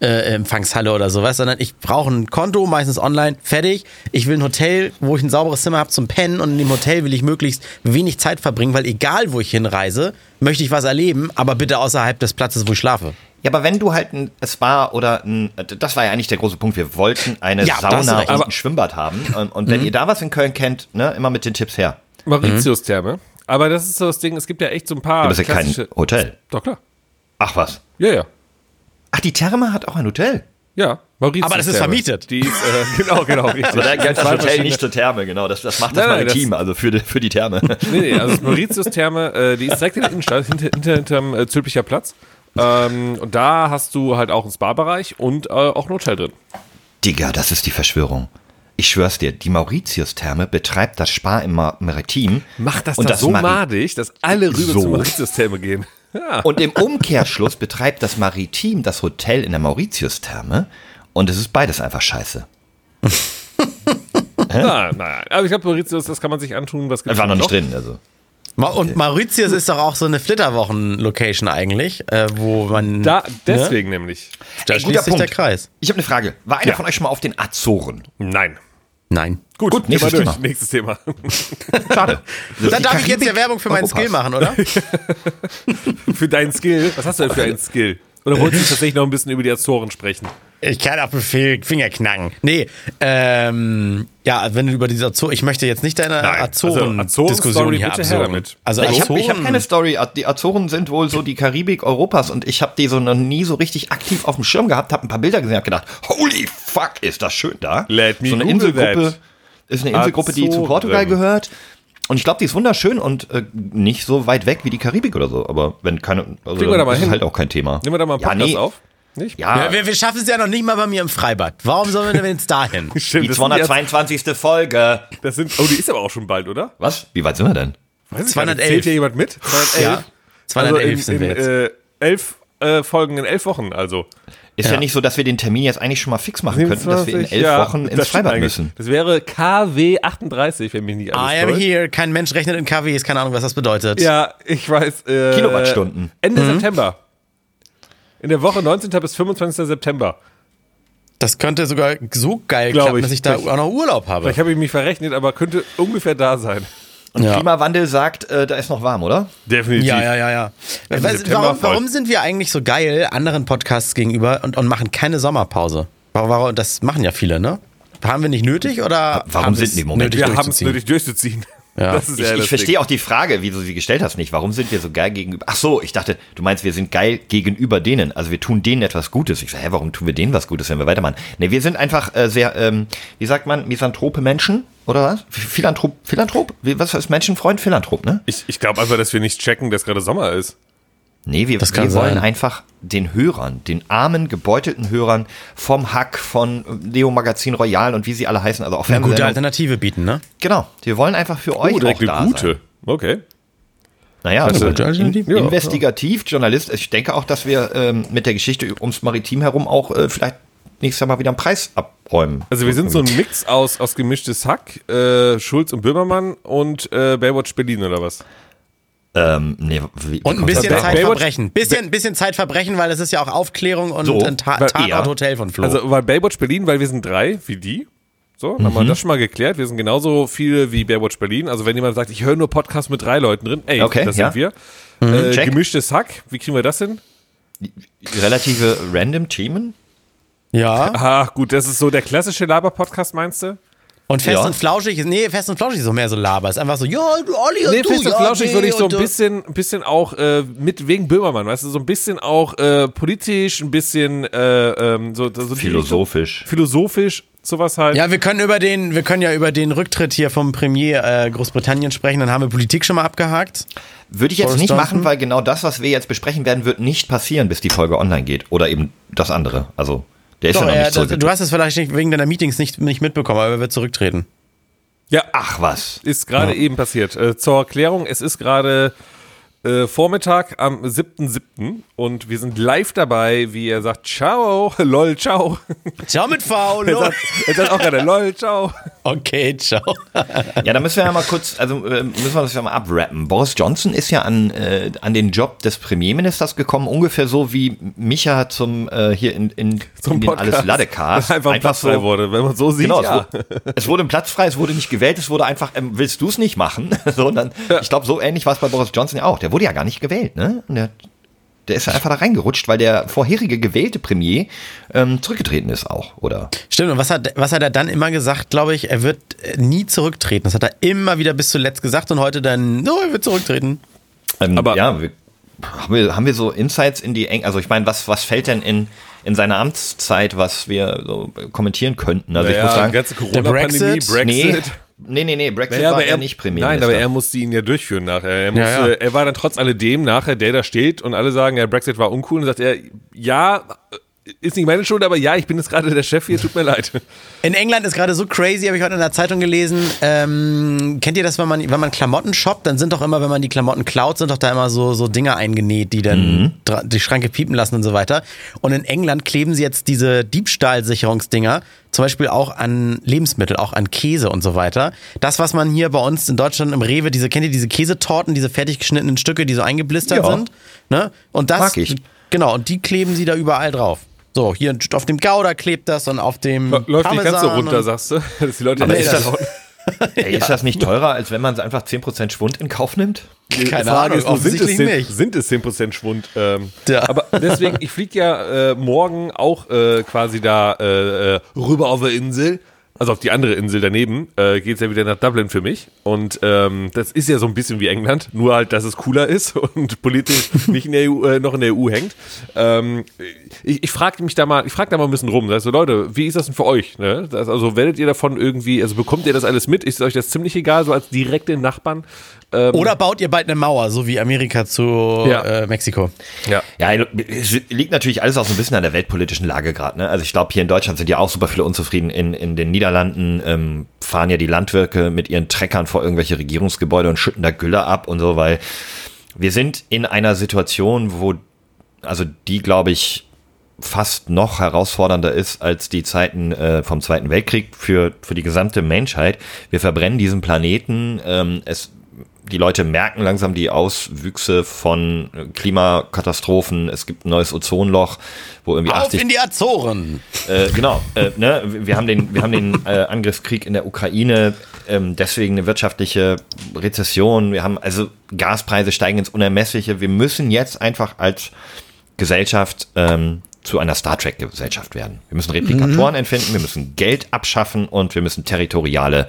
Marmor-Empfangshalle oder sowas, sondern ich brauche ein Konto, meistens online, fertig. Ich will ein Hotel, wo ich ein sauberes Zimmer habe zum Pennen und in dem Hotel will ich möglichst wenig Zeit verbringen, weil egal, wo ich hinreise, möchte ich was erleben, aber bitte außerhalb des Platzes, wo ich schlafe. Ja, aber wenn du halt ein Spa oder ein, das war ja eigentlich der große Punkt, wir wollten eine Ja, Sauna und ein Schwimmbad haben. Und, und wenn ihr da was in Köln kennt, ne, immer mit den Tipps her. Mauritius-Therme. Aber das ist so das Ding, es gibt ja echt so ein paar. Aber das ist ja kein Hotel. Doch, klar. Ach was. Ja, ja. Ach, die Therme hat auch ein Hotel. Ja, Mauritius. Aber das ist vermietet. Die ist, äh, <laughs> genau, genau, richtig. Aber da gehört das Hotel nicht zur Therme, genau. Das, das macht das Nein, nein, Maritim, also für die, für die Therme. Nee, nee, also das Mauritius-Therme, äh, die ist direkt in der Innenstadt, hinter, hinter, hinterm äh, Zülpicher Platz. Ähm, und da hast du halt auch einen Spa-Bereich und äh, auch ein Hotel drin. Digga, das ist die Verschwörung. Ich schwör's dir, die Mauritius-Therme betreibt das Spa im Ma- Maritim. Macht das, und da so Mari- madig, dass alle rüber So. zur Mauritius-Therme gehen. <laughs> Ja. Und im Umkehrschluss betreibt das Maritim das Hotel in der Mauritius-Therme. Und es ist beides einfach scheiße. <laughs> Na, nein, aber ich glaube, Mauritius, das kann man sich antun. Was Das gibt's war noch nicht drin, also. Und Mauritius ist doch auch so eine Flitterwochen-Location eigentlich, äh, wo man. Da, ne? deswegen nämlich. Da Ey, schließt sich der Kreis. Ich habe eine Frage. War einer Ja. von euch schon mal auf den Azoren? Nein. Nein. Gut, Gut, nächstes durch. Thema. Nächstes Thema. <laughs> Schade. Dann darf ich jetzt ja Werbung für meinen. Skill machen, oder? <laughs> für deinen Skill. Was hast du denn für einen Skill? Oder wolltest du <laughs> tatsächlich noch ein bisschen über die Azoren sprechen? Ich kann auf Befehl Finger knacken. Nee, ähm, ja, wenn du über diese Azoren, ich möchte jetzt nicht deine Nein, also Azoren-Diskussion Azoren-Story hier damit. Also Ich habe Azoren, hab keine Story. Die Azoren sind wohl so die Karibik Europas und ich habe die so noch nie so richtig aktiv auf dem Schirm gehabt, habe ein paar Bilder gesehen, habe gedacht, holy fuck, ist das schön da. Let me so eine Inselgruppe that. ist eine Inselgruppe, die zu Azoren. Portugal gehört. Und ich glaube, die ist wunderschön und äh, nicht so weit weg wie die Karibik oder so. Aber wenn keine, also Fliegen wir da mal ist hin. halt auch kein Thema. Nehmen wir da mal einen ja, Podcast nee, auf? Nicht? Ja, ja, wir, wir schaffen es ja noch nicht mal bei mir im Freibad. Warum sollen wir denn jetzt dahin? <laughs> Stimmt, die das sind, jetzt, 222. Folge. das sind, oh, die ist aber auch schon bald, oder? Was? Wie weit sind wir denn? Weiß ich 211. gar nicht. Zählt hier jemand mit? 211? Ja, 211 also in, sind wir in, jetzt. Äh, elf äh, Folgen in elf Wochen, also. Ist ja. Ja. nicht so, dass wir den Termin jetzt eigentlich schon mal fix machen könnten, dass wir in 27, elf ja, Wochen ins Freibad müssen. Das wäre KW 38, wenn mich nicht alles I am täuscht. here. Kein Mensch rechnet in KWs. Keine Ahnung, was das bedeutet. Ja, ich weiß. Äh, Kilowattstunden. Ende September. In der Woche 19. bis 25. September. Das könnte sogar so geil Glaub klappen, ich. dass ich da Vielleicht- auch noch Urlaub habe. Vielleicht habe ich mich verrechnet, aber könnte ungefähr da sein. Und Ja. Klimawandel sagt, äh, da ist noch warm, oder? Definitiv. Ja, ja, ja, ja. September warum, warum sind wir eigentlich so geil anderen Podcasts gegenüber und, und machen keine Sommerpause? Warum, warum, das machen ja viele, ne? Haben wir nicht nötig oder Warum haben sind die? Moment, Wir haben es nötig durchzuziehen. Ja. Das ist Ich, ich verstehe auch die Frage, wie du sie gestellt hast, nicht. Warum sind wir so geil gegenüber? Ach so, ich dachte, du meinst, wir sind geil gegenüber denen. Also wir tun denen etwas Gutes. Ich sage, hä, warum tun wir denen was Gutes, wenn wir weitermachen? Ne, wir sind einfach äh, sehr, ähm, wie sagt man, misanthrope Menschen, oder was? Philanthrop, Philanthrop? Was ist Menschenfreund? Philanthrop, ne? Ich, ich glaube einfach, dass wir nicht checken, dass gerade Sommer ist. Nee, wir, Das kann wir wollen sein. einfach den Hörern, den armen, gebeutelten Hörern vom Hack, von Leo Magazin Royal und wie sie alle heißen, also auch eine gute. Alternative bieten, ne? Genau, wir wollen einfach für euch Oh, direkt auch da eine gute. sein. Okay. Naja, also in, Ja, investigativ, Journalist. Ich denke auch, dass wir ähm, mit der Geschichte ums Maritim herum auch äh, vielleicht nächstes Jahr mal wieder einen Preis abräumen. Also wir sind so ein Mix aus, aus gemischtes Hack, äh, Schulz und Böhmermann und äh, Baywatch Berlin oder was? Ähm, nee, wie, Und ein bisschen Zeitverbrechen. Bisschen, bisschen Zeitverbrechen, weil es ist ja auch Aufklärung und So, ein Ta weil- Tatort-Hotel von Flo. Also weil Baywatch Berlin, weil wir sind drei, wie die. So, haben Mhm. wir das schon mal geklärt. Wir sind genauso viele wie Baywatch Berlin. Also wenn jemand sagt, ich höre nur Podcasts mit drei Leuten drin, ey, Okay, das ja. sind wir. Äh, check. gemischtes Hack, wie kriegen wir das hin? Relative random Themen? ja. <laughs> Ah, gut, das ist so der klassische Laber-Podcast, meinst du? Und fest Ja. und flauschig ist, nee, fest und flauschig ist so mehr so Laber. Ist einfach so, ja, du Olli und Nee, du, fest und ja, flauschig nee, würde ich so ein bisschen, ein bisschen auch äh, mit wegen Böhmermann, weißt du, so ein bisschen auch äh, politisch, ein bisschen äh, ähm, so, so Philosophisch. Philosophisch, sowas halt. Ja, wir können über den, wir können ja über den Rücktritt hier vom Premier äh, Großbritannien sprechen. Dann haben wir Politik schon mal abgehakt. Würde ich jetzt Boris nicht Johnson? machen, weil genau das, was wir jetzt besprechen werden, wird nicht passieren, bis die Folge online geht. Oder eben das andere. Also, der ist Doch, ja noch nicht das, zurückgetreten. du hast es vielleicht nicht, wegen deiner Meetings nicht, nicht mitbekommen, aber er wird zurücktreten. ja Ach was. Ist gerade eben passiert. Äh, zur Erklärung, es ist gerade äh, Vormittag am 7.7. und wir sind live dabei, wie er sagt, ciao, lol, ciao. Ciao mit V, <laughs> Er lol. sagt, er sagt auch gerade, lol, ciao. Okay, ciao. <laughs> Ja, da müssen wir ja mal kurz, also äh, müssen wir das ja mal abrappen. Boris Johnson ist ja an, äh, an den Job des Premierministers gekommen, ungefähr so wie Micha zum äh, hier in, in, in den alles Ladecast. Das <laughs> einfach, einfach frei wurde, wenn man so sieht, Genau, ja. es, wurde, es wurde ein Platz frei, es wurde nicht gewählt, es wurde einfach, ähm, willst du es nicht machen? Sondern ich glaube, so ähnlich war es bei Boris Johnson ja auch. Der wurde ja gar nicht gewählt, ne? Und der, der ist ja einfach da reingerutscht, weil der vorherige gewählte Premier ähm, zurückgetreten ist auch, oder? Stimmt, und was hat, was hat er dann immer gesagt, glaube ich, er wird äh, nie zurücktreten. Das hat er immer wieder bis zuletzt gesagt und heute dann, no, er wird zurücktreten. Ähm, Aber- ja, wir, haben, wir, haben wir so Insights in die Eng, also ich meine, was, was fällt denn in, in seiner Amtszeit, was wir so kommentieren könnten? Also ich muss die sagen, ganze Corona-Pandemie, Brexit? Brexit. nee, nee, nee, Brexit Naja, war aber er er nicht Premierminister. Nein, aber er musste ihn ja durchführen nachher. Er, musste, Ja, ja. er war dann trotz alledem nachher der da steht und alle sagen, ja, Brexit war uncool und sagt er, ja, ist nicht meine Schuld, aber ja, ich bin jetzt gerade der Chef hier, tut mir leid. In England ist gerade so crazy, habe ich heute in der Zeitung gelesen. Ähm, kennt ihr das, wenn man, wenn man Klamotten shoppt, dann sind doch immer, wenn man die Klamotten klaut, sind doch da immer so, so Dinger eingenäht, die dann dra- die Schranke piepen lassen und so weiter. Und in England kleben sie jetzt diese Diebstahlsicherungsdinger zum Beispiel auch an Lebensmittel, auch an Käse und so weiter. Das, was man hier bei uns in Deutschland im Rewe, diese, kennt ihr diese Käsetorten, diese fertig geschnittenen Stücke, die so eingeblistert Ja. sind? Ne? Und das, Mag ich. genau, und die kleben sie da überall drauf. So, hier auf dem Gouda klebt das und auf dem Läuft nicht ganz so Parmesan runter, sagst du? <laughs> Dass die Leute Aber nicht ist das, <laughs> ey, ist das nicht teurer, als wenn man einfach 10% Schwund in Kauf nimmt? Keine Frage Ahnung, ist sind es, offensichtlich 10, nicht. sind es 10% Schwund? Ähm, Ja. Aber deswegen, ich fliege ja äh, morgen auch äh, quasi da äh, äh, rüber auf der Insel. Also auf die andere Insel daneben äh, geht es ja wieder nach Dublin für mich. Und ähm, das ist ja so ein bisschen wie England, nur halt, dass es cooler ist <laughs> und politisch nicht in der EU, äh, noch in der EU hängt. Ähm, ich ich frage mich da mal, ich frage da mal ein bisschen rum. Da so, Leute, wie ist das denn für euch? Ne? Das, also werdet ihr davon irgendwie, also bekommt ihr das alles mit? Ist euch das ziemlich egal, so als direkte Nachbarn? Ähm, Oder baut ihr bald eine Mauer, so wie Amerika zu Ja. äh, Mexiko? ja. Ja, es liegt natürlich alles auch so ein bisschen an der weltpolitischen Lage gerade. Ne? Also ich glaube, hier in Deutschland sind ja auch super viele unzufrieden. In, in den Niederlanden ähm, fahren ja die Landwirke mit ihren Treckern vor irgendwelche Regierungsgebäude und schütten da Gülle ab und so, weil wir sind in einer Situation, wo, also die, glaube ich, fast noch herausfordernder ist als die Zeiten äh, vom Zweiten Weltkrieg für, für die gesamte Menschheit. Wir verbrennen diesen Planeten. Ähm, es, die Leute merken langsam die Auswüchse von äh, Klimakatastrophen. Es gibt ein neues Ozonloch, wo irgendwie Auf 80 in die Azoren! äh, genau, äh, ne, wir haben den, wir haben den äh, Angriffskrieg in der Ukraine, ähm, deswegen eine wirtschaftliche Rezession. Wir haben also Gaspreise steigen ins Unermessliche. Wir müssen jetzt einfach als Gesellschaft ähm, zu einer Star Trek Gesellschaft werden. Wir müssen Replikatoren entfinden, wir müssen Geld abschaffen und wir müssen territoriale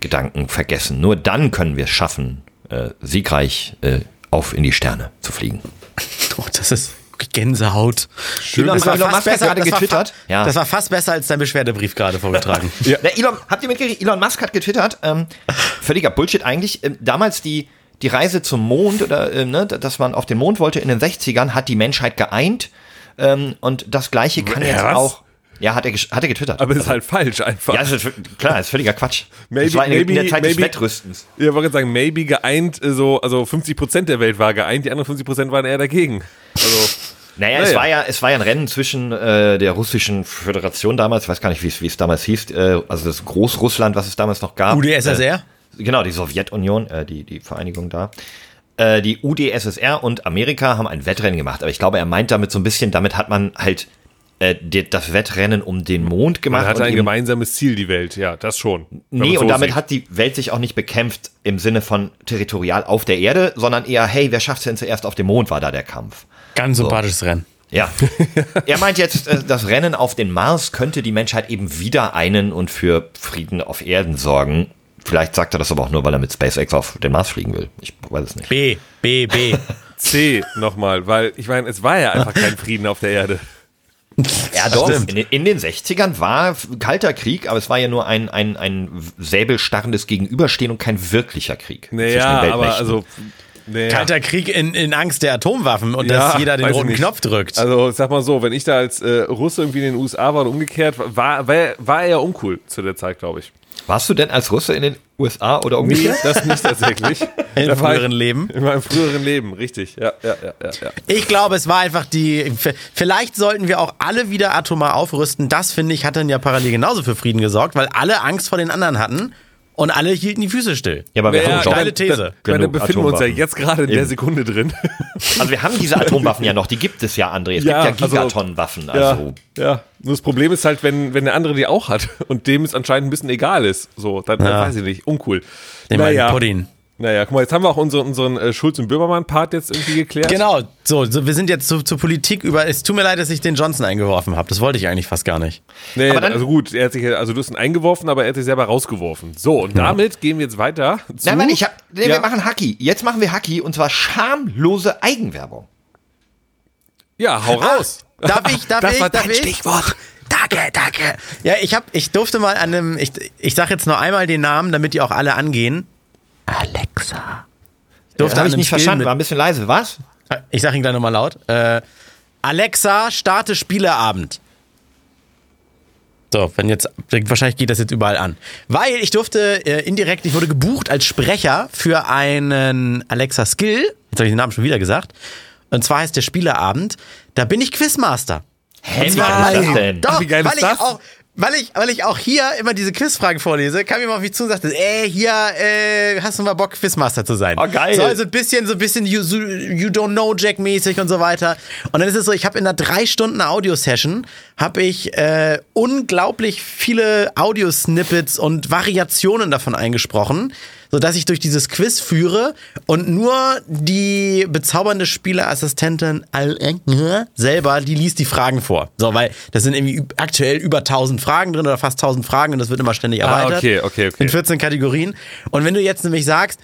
Gedanken vergessen. Nur dann können wir es schaffen, äh, siegreich äh, auf in die Sterne zu fliegen. <laughs> Oh, das ist Gänsehaut. Elon, Das war Elon Musk hat besser, gerade das war, getwittert. fa- das war fast besser als dein Beschwerdebrief gerade vorgetragen. <laughs> Ja. Der Elon, habt ihr mitgekriegt? Elon Musk hat getwittert, ähm, völliger Bullshit eigentlich. Ähm, damals die, die Reise zum Mond oder äh, ne, dass man auf den Mond wollte in den 60ern, hat die Menschheit geeint. Ähm, und das gleiche kann jetzt Was? auch. Ja, hat er, hat er getwittert. Aber ist halt falsch einfach. ja, das ist, klar, das ist völliger Quatsch. Maybe- das war in, in der maybe- Zeit des maybe- Wettrüstens. Ja, ich wollte gerade sagen, maybe geeint, äh, so, also 50% der Welt war geeint, die anderen 50% waren eher dagegen. Also, Naja, es Naja. war ja, es war ja ein Rennen zwischen äh, der russischen Föderation damals, ich weiß gar nicht, wie es wie es damals hieß, äh, also das Großrussland, was es damals noch gab. UdSSR? Äh, genau, die Sowjetunion, äh, die, die Vereinigung da. Äh, die UdSSR und Amerika haben ein Wettrennen gemacht, aber ich glaube, er meint damit so ein bisschen, damit hat man halt äh, das Wettrennen um den Mond gemacht. Man hat ein gemeinsames Ziel, die Welt. Ja, das schon. Nee, man und so damit sieht. hat die Welt sich auch nicht bekämpft im Sinne von territorial auf der Erde, sondern eher, hey, wer schafft es denn zuerst auf dem Mond, war da der Kampf. Ganz sympathisches Rennen. Ja. <laughs> er meint jetzt, äh, das Rennen auf den Mars könnte die Menschheit eben wieder einen und für Frieden auf Erden sorgen. Vielleicht sagt er das aber auch nur, weil er mit SpaceX auf den Mars fliegen will. Ich weiß es nicht. B, B, B. <laughs> C nochmal, weil ich meine, es war ja einfach kein Frieden auf der Erde. Ja, doch. In, den- in den 60ern war kalter Krieg, aber es war ja nur ein, ein, ein säbelstarrendes Gegenüberstehen und kein wirklicher Krieg. zwischen den Naja, aber also. Naja. Kalter Krieg in, in Angst der Atomwaffen und Ja, dass jeder den roten. Knopf drückt. Also sag mal so, wenn ich da als äh, Russe irgendwie in den USA war und umgekehrt, war, war, war er uncool zu der Zeit, glaube ich. Warst du denn als Russe in den USA oder Nee, umgekehrt? das nicht tatsächlich. In ich- früheren Leben. In meinem früheren Leben, richtig. Ja, ja, ja, ja. Ich glaube, es war einfach die. Vielleicht sollten wir auch alle wieder atomar aufrüsten. Das, finde ich, hat dann ja parallel genauso für Frieden gesorgt, weil alle Angst vor den anderen hatten und alle hielten die Füße still. Ja, aber wir Naja, haben doch, geile These. Da, da, befinden wir uns ja jetzt gerade in der Eben. Sekunde drin. <laughs> also wir haben diese Atomwaffen ja noch, die gibt es ja, André. Es Ja, gibt ja also- Gigatonnenwaffen. Also, ja, ja. Nur das Problem ist halt, wenn, wenn der andere die auch hat <laughs> und dem es anscheinend ein bisschen egal ist, so, dann, dann Ja. weiß ich nicht, uncool. Den meinen Pudding. Naja, guck mal, jetzt haben wir auch unseren, unseren äh, Schulz- und Böhmermann-Part jetzt irgendwie geklärt. Genau, so, so wir sind jetzt zu, zur Politik über. Es tut mir leid, dass ich den Johnson eingeworfen habe. Das wollte ich eigentlich fast gar nicht. Nee, Aber dann- also gut, er hat sich, also du hast ihn eingeworfen, aber er hat sich selber rausgeworfen. So, und damit gehen wir jetzt weiter zu... Nein, nein, ich hab, nee, Ja. wir machen Hacky. Jetzt machen wir Hacky und zwar schamlose Eigenwerbung. Ja, hau raus. Darf ich, darf <laughs> Das ich, war darf dein ich? Stichwort. Danke, danke. Ja, ich hab, ich durfte mal an einem, ich, ich sag jetzt nur einmal den Namen, damit die auch alle angehen. Alexa. Ich durfte Das habe an ich nicht Spiel verstanden, war ein bisschen leise. Was? Ich sag ihn gleich nochmal laut. Äh, Alexa, starte Spieleabend. So, wenn jetzt, wahrscheinlich geht das jetzt überall an. Weil ich durfte äh, indirekt, ich wurde gebucht als Sprecher für einen Alexa Skill. Jetzt habe ich den Namen schon wieder gesagt. Und zwar heißt der Spieleabend. Da bin ich Quizmaster. Hä, Und wie geil ist das denn? Doch, Ach, wie geil weil ist ich das? auch, weil ich, weil ich auch hier immer diese Quizfragen vorlese, kam jemand auf mich zu und sagte, ey, hier, äh, hast du mal Bock, Quizmaster zu sein? Oh, geil. So, also ein bisschen, so ein bisschen you, you don't know Jack mäßig und so weiter. Und dann ist es so, ich habe in einer drei Stunden Audio-Session habe ich äh, unglaublich viele Audio-Snippets und Variationen davon eingesprochen, so dass ich durch dieses Quiz führe und nur die bezaubernde Spielerassistentin Al- selber, die liest die Fragen vor. So, weil das sind irgendwie aktuell über 1000 Fragen drin oder fast 1000 Fragen und das wird immer ständig Ah, erweitert. okay, okay, okay. In 14 Kategorien. Und wenn du jetzt nämlich sagst,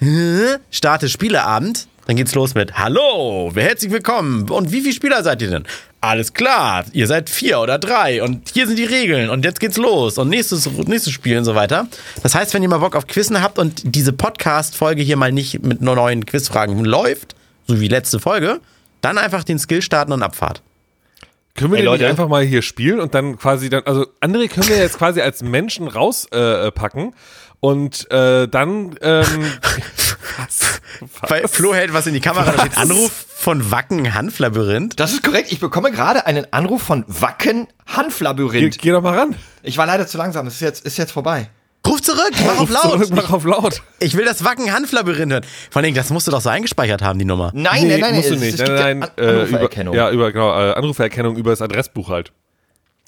starte Spieleabend, dann geht's los mit Hallo, herzlich willkommen. Und wie viele Spieler seid ihr denn? Alles klar, ihr seid vier oder drei und hier sind die Regeln und jetzt geht's los und nächstes, nächstes Spiel und so weiter. Das heißt, wenn ihr mal Bock auf Quizzen habt und diese Podcast-Folge hier mal nicht mit nur neuen Quizfragen läuft, so wie letzte Folge, dann einfach den Skill starten und Abfahrt. Können wir Ey, den nicht Leute. einfach mal hier spielen und dann quasi dann, also André können wir jetzt quasi als Menschen rauspacken äh, packen und äh, dann ähm, was? <laughs> Weil Flo hält was in die Kamera, da steht Anruf von Wacken Hanflabyrinth. Das ist korrekt. Ich bekomme gerade einen Anruf von Wacken Geh, Hanflabyrinth. geh doch mal ran. Ich war leider zu langsam. Es ist jetzt, ist jetzt vorbei. Ruf zurück, mach auf Ruf zurück, laut. Mach auf laut. Ich will das Wacken Hanflabyrinth hören. Vor allem, das musst du doch so eingespeichert haben, die Nummer. Nein, Nee, nein, nein, musst du es- nicht. Es gibt nein, nein, ja äh, An- über, Anrufererkennung. ja, über genau, äh, Anrufererkennung über das Adressbuch halt.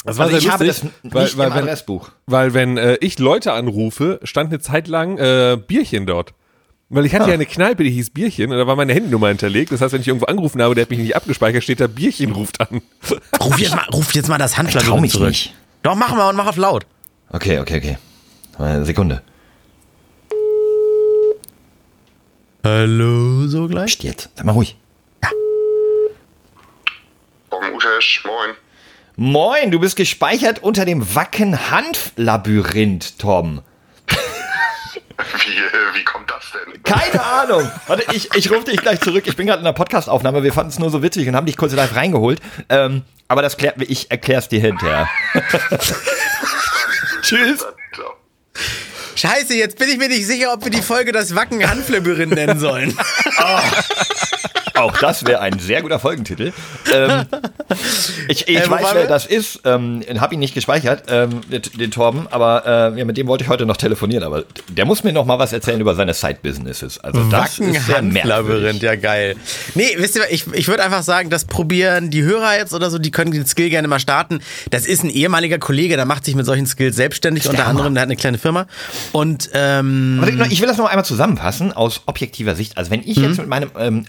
Das war also ich sehr habe das lustig, n- weil, nicht weil, im wenn, Adressbuch. weil wenn äh, ich Leute anrufe, stand eine Zeit lang äh, Bierchen dort. Weil ich hatte Ah. ja eine Kneipe, die hieß Bierchen und da war meine Handynummer hinterlegt. Das heißt, wenn ich irgendwo angerufen habe, der hat mich nicht abgespeichert, steht da Bierchen ruft an. <laughs> Ruf jetzt mal, ruf jetzt mal das mich zurück. nicht. Doch, mach mal und mach auf laut. Okay, okay, okay. Eine Sekunde. Hallo, so gleich? Psst, jetzt. Sag mal ruhig. Morgen Utesch, moin. Moin, du bist gespeichert unter dem Wacken-Hanf-Labyrinth, Tom. Wie, äh, wie kommt das denn? Keine Ahnung. Warte, ich, ich rufe dich gleich zurück. Ich bin gerade in der Podcast-Aufnahme. Wir fanden es nur so witzig und haben dich kurz live reingeholt. Ähm, aber das klärt, ich erklär's dir hinterher. <laughs> Tschüss. Scheiße, jetzt bin ich mir nicht sicher, ob wir die Folge das Wacken Hanflabyrinth nennen sollen. <laughs> Auch das wäre ein sehr guter Folgentitel. Ähm, Ich, ich Äh, weiß, wer wir? das ist. Ähm, habe ihn nicht gespeichert, ähm, den, den Torben, aber äh, ja, mit dem wollte ich heute noch telefonieren. Aber der muss mir noch mal was erzählen über seine Side-Businesses. Also das ist sehr merkwürdig. ja geil. Nee, wisst ihr, ich, ich würde einfach sagen, das probieren die Hörer jetzt oder so, die können den Skill gerne mal starten. Das ist ein ehemaliger Kollege, der macht sich mit solchen Skills selbstständig, unter Hammer. anderem, der hat eine kleine Firma. Und ähm, ich will das noch einmal zusammenfassen aus objektiver Sicht. Also wenn ich Mhm. jetzt mit meinem ähm,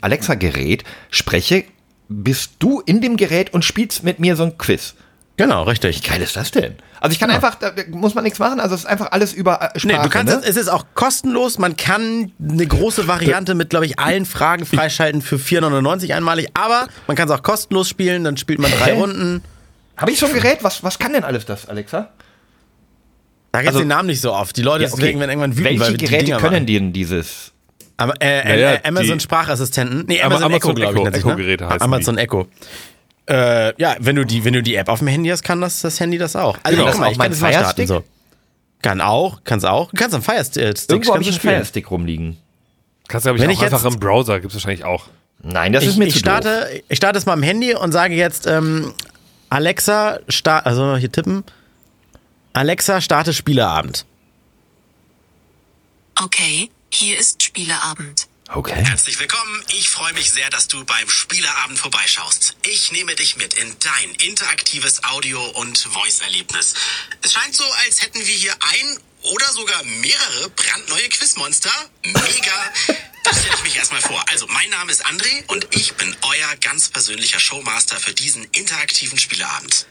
Alexa-Gerät spreche, bist du in dem Gerät und spielst mit mir so ein Quiz. genau, richtig. Wie geil ist das denn? Also ich kann einfach, da muss man nichts machen, also es ist einfach alles über äh, Sprache. Nee, du kannst ne? es, es ist auch kostenlos. Man kann eine große Variante mit, glaube ich, allen Fragen freischalten für 4,99 einmalig. Aber man kann es auch kostenlos spielen. Dann spielt man drei Hä? Runden. Habe ich so ein Gerät? Was, was kann denn alles das, Alexa? Da gibt Also- den Namen nicht so oft. Die Leute Ja, okay. deswegen werden irgendwann wütend, Welche Geräte können machen. denn dieses? Aber, äh, äh, Naja, äh, Amazon die- Sprachassistenten. Nee, Amazon, Echo, Amazon glaube ich, Echo- nennt sich, ne? Echo-Geräte heißen Amazon Echo. Äh, ja, wenn du, die, wenn du die App auf dem Handy hast, kann das, das Handy das auch. Also, Genau. guck mal, Auch ich mein kann das mal starten. So. Kann auch, kannst auch. Du kannst am Firestick Irgendwo habe kannst ich du einen. Firestick rumliegen. Kannst du, glaube Wenn ich, ich auch einfach jetzt- im Browser, gibt es wahrscheinlich auch. Nein, das ist Ich, mir ich, zu doof. starte, ich starte es mal am Handy und sage jetzt, ähm, Alexa, start, also hier tippen. Alexa, starte Spieleabend. Okay, hier ist Spieleabend. Okay. Herzlich willkommen. Ich freue mich sehr, dass du beim Spieleabend vorbeischaust. Ich nehme dich mit in dein interaktives Audio- und Voice-Erlebnis. Es scheint so, als hätten wir hier ein oder sogar mehrere brandneue Quizmonster. Mega. Das stelle ich mich erstmal vor. Also, mein Name ist André und ich bin euer ganz persönlicher Showmaster für diesen interaktiven Spieleabend.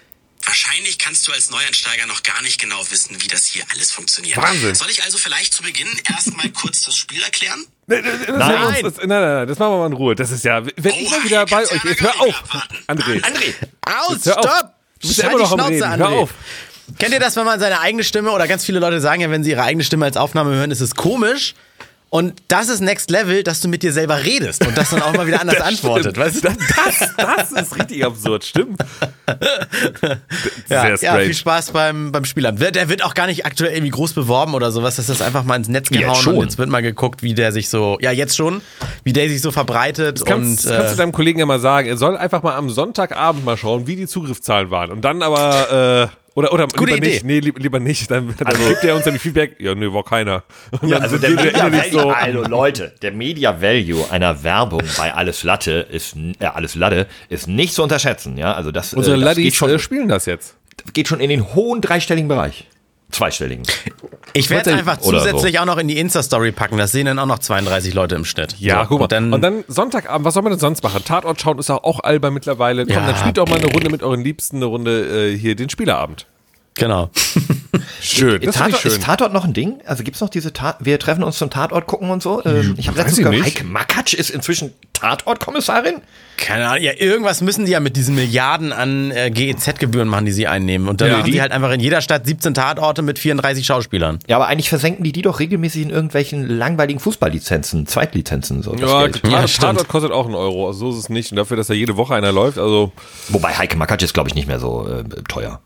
Wahrscheinlich kannst du als Neueinsteiger noch gar nicht genau wissen, wie das hier alles funktioniert. Wahnsinn. Soll ich also vielleicht zu Beginn erstmal <laughs> kurz das Spiel erklären? Nein, Nein. nein. Das, nein, nein, nein, das machen wir mal in Ruhe. Das ist ja, wenn ich mal wieder bei euch, jetzt hör auf, André. André, Aus, Hör stopp! Du bist ja immer die noch am Schnauze, Reden. Hör André. auf. Kennt ihr das, wenn man seine eigene Stimme oder ganz viele Leute sagen ja, wenn sie ihre eigene Stimme als Aufnahme hören, ist es komisch. Und das ist Next Level, dass du mit dir selber redest und das dann auch mal wieder <laughs> anders antwortet. Weißt du? Das, das ist richtig absurd, stimmt. <laughs> Ja, Sehr ja, strange. viel Spaß beim, beim Spielabend. Der- wird auch gar nicht aktuell irgendwie groß beworben oder sowas. Das ist einfach mal ins Netz Jetzt gehauen schon. und jetzt wird mal geguckt, wie der sich so, ja jetzt schon, wie der sich so verbreitet. Das kannst, und, kannst du äh, deinem Kollegen ja mal sagen, er soll einfach mal am Sonntagabend mal schauen, wie die Zugriffszahlen waren. Und dann aber, äh, oder, oder Gute lieber Idee. nicht, nee, lieb, lieber nicht. Dann, dann gibt er uns dann Feedback, ja, nee, war keiner. Und Ja, also der er Media Value, also Leute, der Media Value einer Werbung bei Alles Latte ist, äh, Alles Latte ist nicht zu unterschätzen, ja, also das, Unsere äh, das Laddies äh, spielen das jetzt. geht schon in den hohen dreistelligen Bereich. Zweistelligen. ich werde es einfach oder so. zusätzlich auch noch in die Insta-Story packen. Das sehen dann auch noch 32 Leute im Schnitt. Ja, So, guck mal. Und dann, und dann Sonntagabend, was soll man denn sonst machen? Tatort schauen ist auch, auch albern mittlerweile. Komm, Ja. dann spielt doch mal eine Runde mit euren Liebsten, eine Runde äh, hier den Spieleabend. Genau. <laughs> Schön, ich Tatort, schön. ist Tatort noch ein Ding? Also gibt's noch diese Tat wir treffen uns zum Tatort gucken und so? Ähm, ich habe letztens gehört, nicht. Heike Makatsch ist inzwischen Tatortkommissarin? Keine Ahnung, ja, irgendwas müssen die ja mit diesen Milliarden an äh, GEZ-Gebühren machen, die sie einnehmen. Und dann Ja, machen die- halt einfach in jeder Stadt 17 Tatorte mit 34 Schauspielern. Ja, aber eigentlich versenken die die doch regelmäßig in irgendwelchen langweiligen Fußballlizenzen, Zweitlizenzen, so ja, Geld. Ja. Tatort kostet auch einen Euro, also so ist es nicht. Und dafür, dass da jede Woche einer läuft, also Wobei Heike Makatsch ist, glaube ich, nicht mehr so äh, teuer.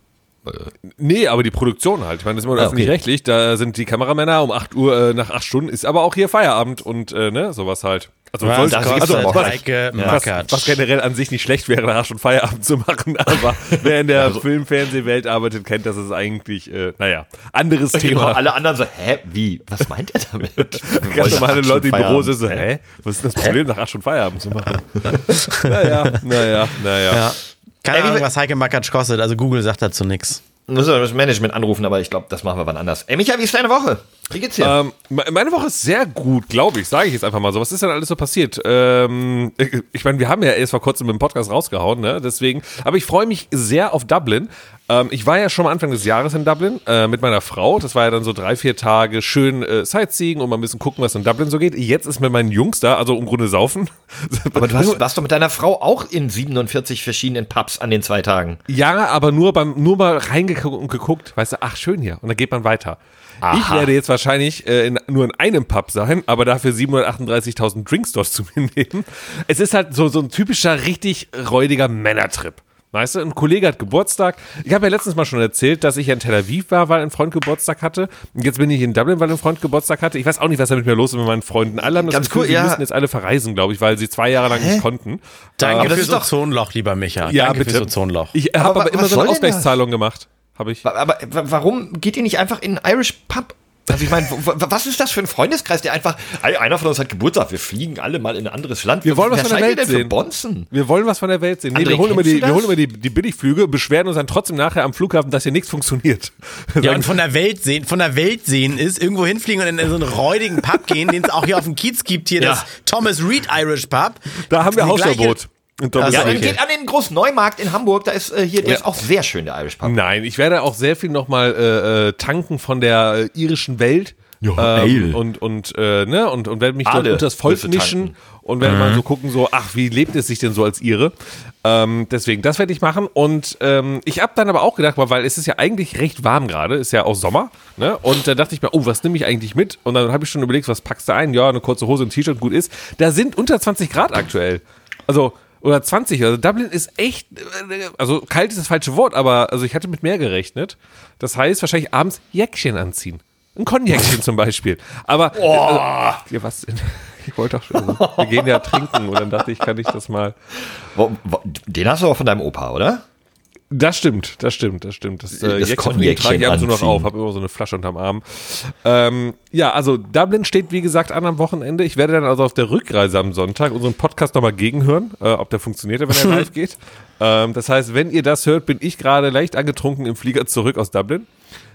Nee, aber die Produktion halt. Ich meine, das ist immer Ah, öffentlich-rechtlich. Da sind die Kameramänner um 8 Uhr, äh, nach 8 Stunden ist aber auch hier Feierabend und äh, ne, sowas halt. Also, Was soll's- kostet also was, Heike was, Makatsch? was generell an sich nicht schlecht wäre, nach 8 Stunden Feierabend zu machen, <laughs> aber wer in der Film-, Fernsehwelt arbeitet, kennt, dass es eigentlich, äh, naja, anderes Genau, Thema. alle anderen so, hä, wie? Was meint er damit? <laughs> Ganz normale Leute, die im Büro sind so, hä? Was ist das Problem, nach 8 Stunden Feierabend zu machen? <laughs> naja, naja, naja. Ja. Keine Ahnung, was Heike Makatsch kostet. Also Google sagt dazu nichts. Müssen wir das Management anrufen, aber ich glaube, das machen wir wann anders. Ey, Micha, wie ist deine Woche? Wie geht's dir? Ähm, me- meine Woche ist sehr gut, glaube ich, sage ich jetzt einfach mal so. Was ist denn alles so passiert? Ähm, ich meine, wir haben ja erst vor kurzem mit dem Podcast rausgehauen, ne? Deswegen, aber ich freue mich sehr auf Dublin. Ähm, ich war ja schon mal Anfang des Jahres in Dublin äh, mit meiner Frau. Das war ja dann so drei, vier Tage schön äh, Sightseeing und mal ein bisschen gucken, was in Dublin so geht. Jetzt ist mit meinen Jungs da, also im Grunde saufen. <laughs> aber du hast, warst doch mit deiner Frau auch in 47 verschiedenen Pubs an den zwei Tagen. Ja, aber nur beim nur mal reingeguckt und geguckt, weißt du, ach schön hier und dann geht man weiter. Ich Aha. werde jetzt wahrscheinlich äh, in, nur in einem Pub sein, aber dafür 738.000 Drinks dort zu mir <laughs> nehmen. Es ist halt so so ein typischer richtig räudiger Männertrip. Weißt du, ein Kollege hat Geburtstag. Ich habe ja letztens mal schon erzählt, dass ich ja in Tel Aviv war, weil ein Freund Geburtstag hatte. Und jetzt bin ich in Dublin, weil ein Freund Geburtstag hatte. Ich weiß auch nicht, was da mit mir los ist mit meinen Freunden. Alle haben das Ganz Gefühl, cool, sie ja. müssen jetzt alle verreisen, glaube ich, weil sie zwei Jahre lang nicht konnten. Danke Aber das ist doch- Ozonloch, lieber Micha. Ja, Danke bitte. fürs Ozonloch. Ich habe Aber aber, immer so eine? Ausgleichszahlung gemacht. Habe ich. Aber wa- warum geht ihr nicht einfach in einen Irish Pub? Also ich meine, was ist das für ein Freundeskreis, der einfach, "Ey, einer von uns hat Geburtstag, wir fliegen alle mal in ein anderes Land. Wir wollen was Wer von der Welt sehen. Bonzen? Wir wollen was von der Welt sehen. Nee, André, wir holen immer, die, wir holen immer die, die Billigflüge, beschweren uns dann trotzdem nachher am Flughafen, dass hier nichts funktioniert. <laughs> Ja, und von der Welt sehen, von der Welt sehen ist, irgendwo hinfliegen und in so einen räudigen Pub gehen, den es auch hier auf dem Kiez gibt, hier Ja. das Thomas Reed Irish Pub. da haben wir Hausverbot. Und Also, Ja, okay. geht an den großen Neumarkt in Hamburg, da ist äh, hier, der Ja. ist auch sehr schön, der Irish Pub. Nein, ich werde auch sehr viel nochmal äh, äh, tanken von der äh, irischen Welt. Ja, ähm, und und äh, ne und und werde mich dort Ale unter das Volk mischen und werde mal so gucken so ach wie lebt es sich denn so als Ire ähm, deswegen das werde ich machen und ähm, ich habe dann aber auch gedacht weil es ist ja eigentlich recht warm gerade ist ja auch Sommer ne und da dachte ich mir oh was nehme ich eigentlich mit und dann habe ich schon überlegt was packst du ein ja eine kurze Hose ein T-Shirt gut ist da sind unter 20 Grad aktuell also oder 20, also Dublin ist echt, also kalt ist das falsche Wort, aber also ich hatte mit mehr gerechnet. Das heißt wahrscheinlich abends Jäckchen anziehen. Ein Konjakchen zum Beispiel. Aber, äh, ja, was denn? <laughs> Ich wollte doch schon, also, wir gehen ja trinken und dann dachte ich, kann ich das mal. Den hast du auch von deinem Opa, oder? Das stimmt, das stimmt, das stimmt. Das, äh, Das Konjakchen trage ich ab und zu noch auf, habe immer so eine Flasche unterm Arm. Ähm, ja, also Dublin steht wie gesagt an am Wochenende. Ich werde dann also auf der Rückreise am Sonntag unseren Podcast nochmal gegenhören, äh, ob der funktioniert, wenn er <laughs> live geht. Ähm, das heißt, wenn ihr das hört, bin ich gerade leicht angetrunken im Flieger zurück aus Dublin.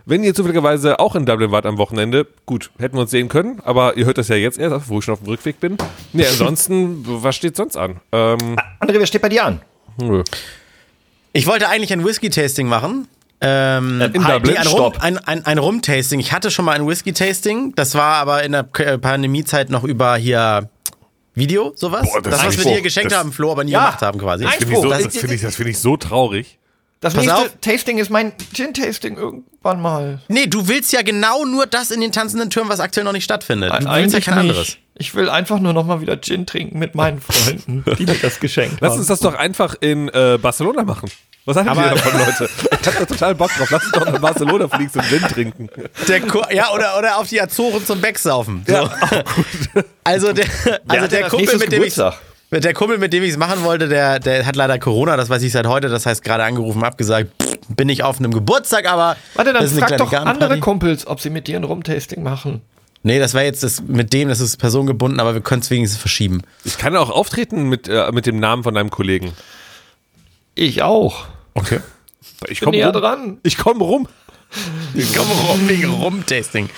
Wenn ihr zufälligerweise auch in Dublin wart am Wochenende, gut, hätten wir uns sehen können, aber ihr hört das ja jetzt erst, wo ich schon auf dem Rückweg bin. Nee, ansonsten, <laughs> was steht sonst an? Ähm, André, wer steht bei dir an? nö. Ich wollte eigentlich ein Whisky-Tasting machen. Ähm, in halt, Dublin? nee, ein, Rum, ein, ein, ein Rum-Tasting. Ich hatte schon mal ein Whisky-Tasting. Das war aber in der K- Pandemiezeit noch über hier Video, sowas. Boah, das das, was wir dir geschenkt Das- haben, Flo, aber nie Ja. gemacht haben quasi. Nein, Finde ich so, Das- das finde ich, das finde ich so traurig. Das Pass nächste auf. Tasting ist mein Gin-Tasting irgendwann mal. Nee, du willst ja genau nur das in den tanzenden Türmen, was aktuell noch nicht stattfindet. Du willst ja kein nicht. anderes. Ich will einfach nur noch mal wieder Gin trinken mit meinen Freunden, <laughs> die mir das geschenkt Lass haben. uns das doch einfach in äh, Barcelona machen. Was halten Aber- ihr davon, Leute? Ich hab da total Bock drauf. Lass uns doch nach Barcelona fliegen und Gin trinken. Der ja, oder, oder auf die Azoren zum Backsaufen. So. <laughs> Also der, also denn der als Kumpel, mit dem ich Geburtstag? Der Kumpel, mit dem ich es machen wollte, der, der hat leider Corona, das weiß ich seit heute, das heißt gerade angerufen, abgesagt, pff, bin ich auf einem Geburtstag, aber Warte, dann das ist eine frag kleine doch andere Kumpels, ob sie mit dir ein Rum-Tasting machen. Nee, das wäre jetzt das mit dem, das ist personengebunden, aber wir können es wenigstens verschieben. Ich kann auch auftreten mit, äh, mit dem Namen von deinem Kollegen. Ich auch. Okay. Ich komme näher rum. dran. Ich komme rum. Ich komme rum wegen Rum-Tasting.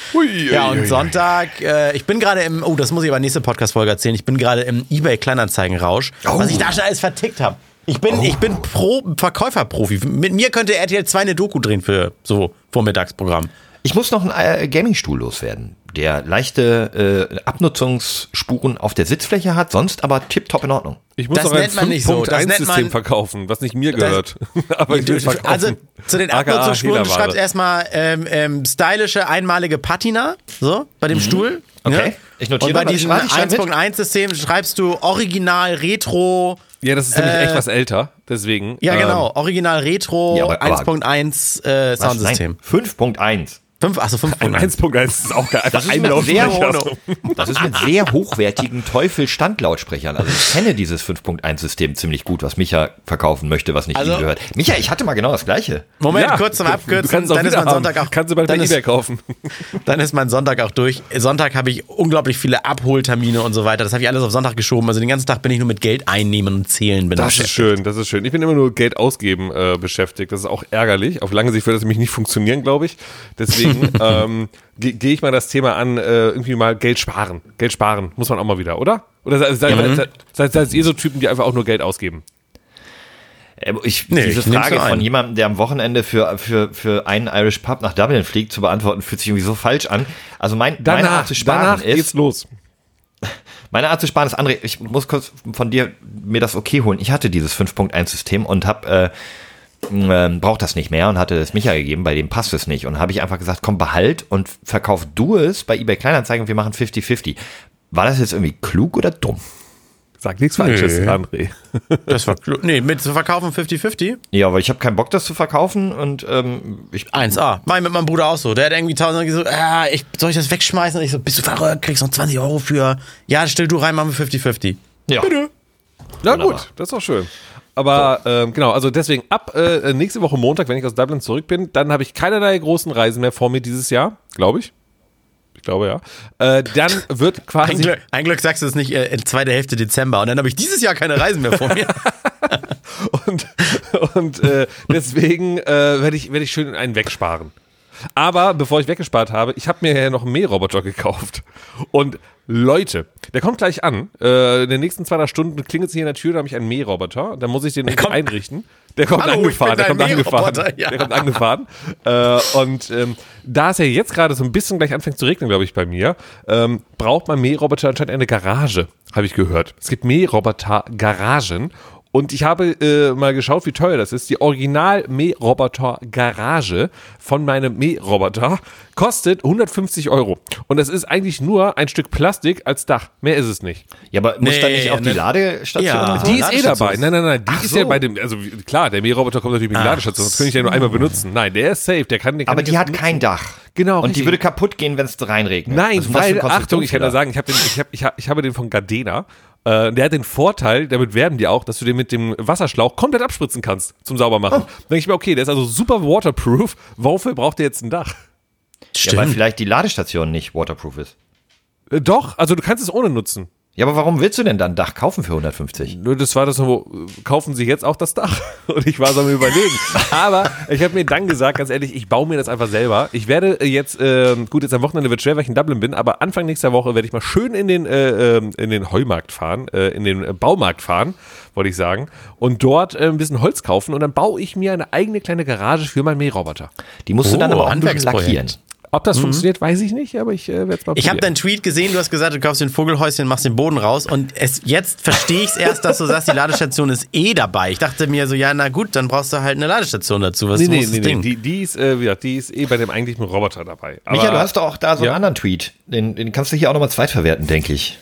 Ja, und Sonntag, äh, ich bin gerade im, oh, das muss ich aber nächste Podcast-Folge erzählen, ich bin gerade im Ebay-Kleinanzeigen-Rausch, was ich da schon alles vertickt habe. Ich bin, ich bin Pro Verkäuferprofi. Mit mir könnte RTL 2 eine Doku drehen für so Vormittagsprogramm. Ich muss noch einen äh, Gaming-Stuhl loswerden, der leichte äh, Abnutzungsspuren auf der Sitzfläche hat, sonst aber tipptopp in Ordnung. Ich muss Das auch ein nennt man nicht so. Das nennt 5.1-System man- verkaufen, was nicht mir gehört. <laughs> Aber ich will es verkaufen. Also zu den Abnutzungsspuren, du schreibst erstmal ähm, ähm, stylische einmalige Patina, so, bei dem Stuhl. Okay. Ne? Ich notiere Und bei diesem warte, ich schreibe mit. 1.1-System schreibst du Original Retro. Ja, das ist nämlich Äh, echt was älter. Deswegen. Ja, ähm, genau. Original Retro Ja, aber- aber- 1.1 äh? Soundsystem. Nein, 5.1. Fünf, achso, 5.1. 1.1 ist auch geil. Das ist ein mit sehr, das ist mit sehr hochwertigen Teufel-Standlautsprechern. Also ich kenne dieses 5.1-System ziemlich gut, was Micha verkaufen möchte, was nicht Also- ihm gehört. Micha, ich hatte mal genau das gleiche. Moment, Ja, kurz zum du Abkürzen. kannst es auch Dann ist mein Sonntag auch. Kannst du bald dann, ist, kaufen. <laughs> dann ist mein Sonntag auch durch. Sonntag habe ich unglaublich viele Abholtermine und so weiter. Das habe ich alles auf Sonntag geschoben. Also den ganzen Tag bin ich nur mit Geld einnehmen und zählen. Bin Das ist schön, das ist schön. Ich bin immer nur Geld ausgeben äh, beschäftigt. Das ist auch ärgerlich. Auf lange Sicht wird das nämlich nicht funktionieren, glaube ich. Deswegen ähm, ge- gehe ich mal das Thema an, äh, irgendwie mal Geld sparen. Geld sparen muss man auch mal wieder, oder? Oder seid, seid, seid, seid, seid ihr so Typen, die einfach auch nur Geld ausgeben? Äh, Ich, Nee, diese ich Frage von jemandem, der am Wochenende für, für, für einen Irish Pub nach Dublin fliegt, zu beantworten, fühlt sich irgendwie so falsch an. Also mein, meine Art zu sparen danach ist, geht's los. <laughs> meine Art zu sparen ist, André, ich muss kurz von dir mir das okay holen. Ich hatte dieses 5.1-System und hab, äh, ähm, braucht das nicht mehr und hatte es Micha gegeben, bei dem passt es nicht. Und habe ich einfach gesagt, komm, behalt und verkauf du es bei eBay Kleinanzeigen und wir machen 50-50. War das jetzt irgendwie klug oder dumm? Sag nichts Falsches, Nö. André. <laughs> Das war klug. Nee, mit zu verkaufen 50-50? Ja, aber ich habe keinen Bock, das zu verkaufen und ähm, ich 1A. Mach ich mit meinem Bruder auch so. Der hat irgendwie tausend so, ah, ich, soll ich das wegschmeißen? Und ich so, bist du verrückt? Kriegst noch 20 Euro für. Ja, stell du rein, machen wir 50-50. ja. Na Wunderbar. gut, das ist doch schön. Aber ähm, genau, also deswegen ab äh, nächste Woche Montag, wenn ich aus Dublin zurück bin, dann habe ich keinerlei großen Reisen mehr vor mir dieses Jahr, glaube ich. Ich glaube ja. Äh, dann wird <laughs> Ein quasi. Glück, ein Glück sagst du es nicht äh, in zweiter Hälfte Dezember. Und dann habe ich dieses Jahr keine Reisen mehr vor mir. <laughs> Und, und äh, deswegen äh, werde ich, werd ich schön einen wegsparen. Aber bevor ich weggespart habe, ich habe mir ja noch einen Mähroboter gekauft. Und Leute, der kommt gleich an. Äh, in den nächsten zwei, drei Stunden klingelt es hier in der Tür, da habe ich einen Mähroboter. Dann muss ich den kommt- einrichten. Der kommt Hallo, angefahren, der kommt angefahren. Ja. Der kommt angefahren. Äh, und ähm, da es ja jetzt gerade so ein bisschen gleich anfängt zu regnen, glaube ich, bei mir, ähm, braucht mein Mähroboter anscheinend eine Garage, habe ich gehört. Es gibt Mähroboter-Garagen. Und ich habe äh, mal geschaut, wie teuer das ist. Die Original-Mähroboter-Garage von meinem Mähroboter kostet 150 Euro. Und das ist eigentlich nur ein Stück Plastik als Dach. Mehr ist es nicht. Ja, aber muss Nee, dann nicht auch die ne- Ladestation Ja. Die ist eh dabei. Nein, nein, nein. Die Ach ist so. ja bei dem, also klar, der Mähroboter kommt natürlich mit der Ladestation. Das könnte ich ja nur einmal benutzen. Nein, der ist safe. Der kann, der kann Aber die hat benutzen. kein Dach. Genau, Und richtig. die würde kaputt gehen, wenn es reinregnet. Nein, für weil, Achtung, ich kann da sagen, ich habe den, ich hab, ich hab, ich habe den von Gardena. Äh, der hat den Vorteil, damit werben die auch, dass du den mit dem Wasserschlauch komplett abspritzen kannst zum Saubermachen. Oh. Denke ich mir, okay, der ist also super waterproof. Wofür braucht der jetzt ein Dach? Ja, weil vielleicht die Ladestation nicht waterproof ist. Äh, doch, also du kannst es ohne nutzen. Ja, aber warum willst du denn dann ein Dach kaufen für 150? Nur das war das so, äh, kaufen Sie jetzt auch das Dach? <laughs> Und ich war so am überlegen. Aber ich habe mir dann gesagt, ganz ehrlich, ich baue mir das einfach selber. Ich werde äh, jetzt, ähm, gut, jetzt am Wochenende wird schwer, weil ich in Dublin bin, aber Anfang nächster Woche werde ich mal schön in den, äh, ähm, in den Heumarkt fahren, äh, in den äh, Baumarkt fahren, wollte ich sagen, und dort äh, ein bisschen Holz kaufen und dann baue ich mir eine eigene kleine Garage für meinen Mähroboter. Die musst du dann Oh, aber auch bisschen Handwerksprojekt. lackieren. Ob das funktioniert, weiß ich nicht, aber ich äh, werde es mal Ich habe deinen Tweet gesehen, du hast gesagt, du kaufst den Vogelhäuschen, machst den Boden raus und es, jetzt verstehe ich es erst, dass du sagst, die Ladestation ist eh dabei. Ich dachte mir so, ja, na gut, dann brauchst du halt eine Ladestation dazu. Was Nee, nee, ist nee, das nee, die, die, ist, äh, die ist eh bei dem eigentlichen Roboter dabei. Aber Micha, du hast doch auch da so einen Ja. anderen Tweet. Den, den kannst du hier auch nochmal zweitverwerten, denke ich.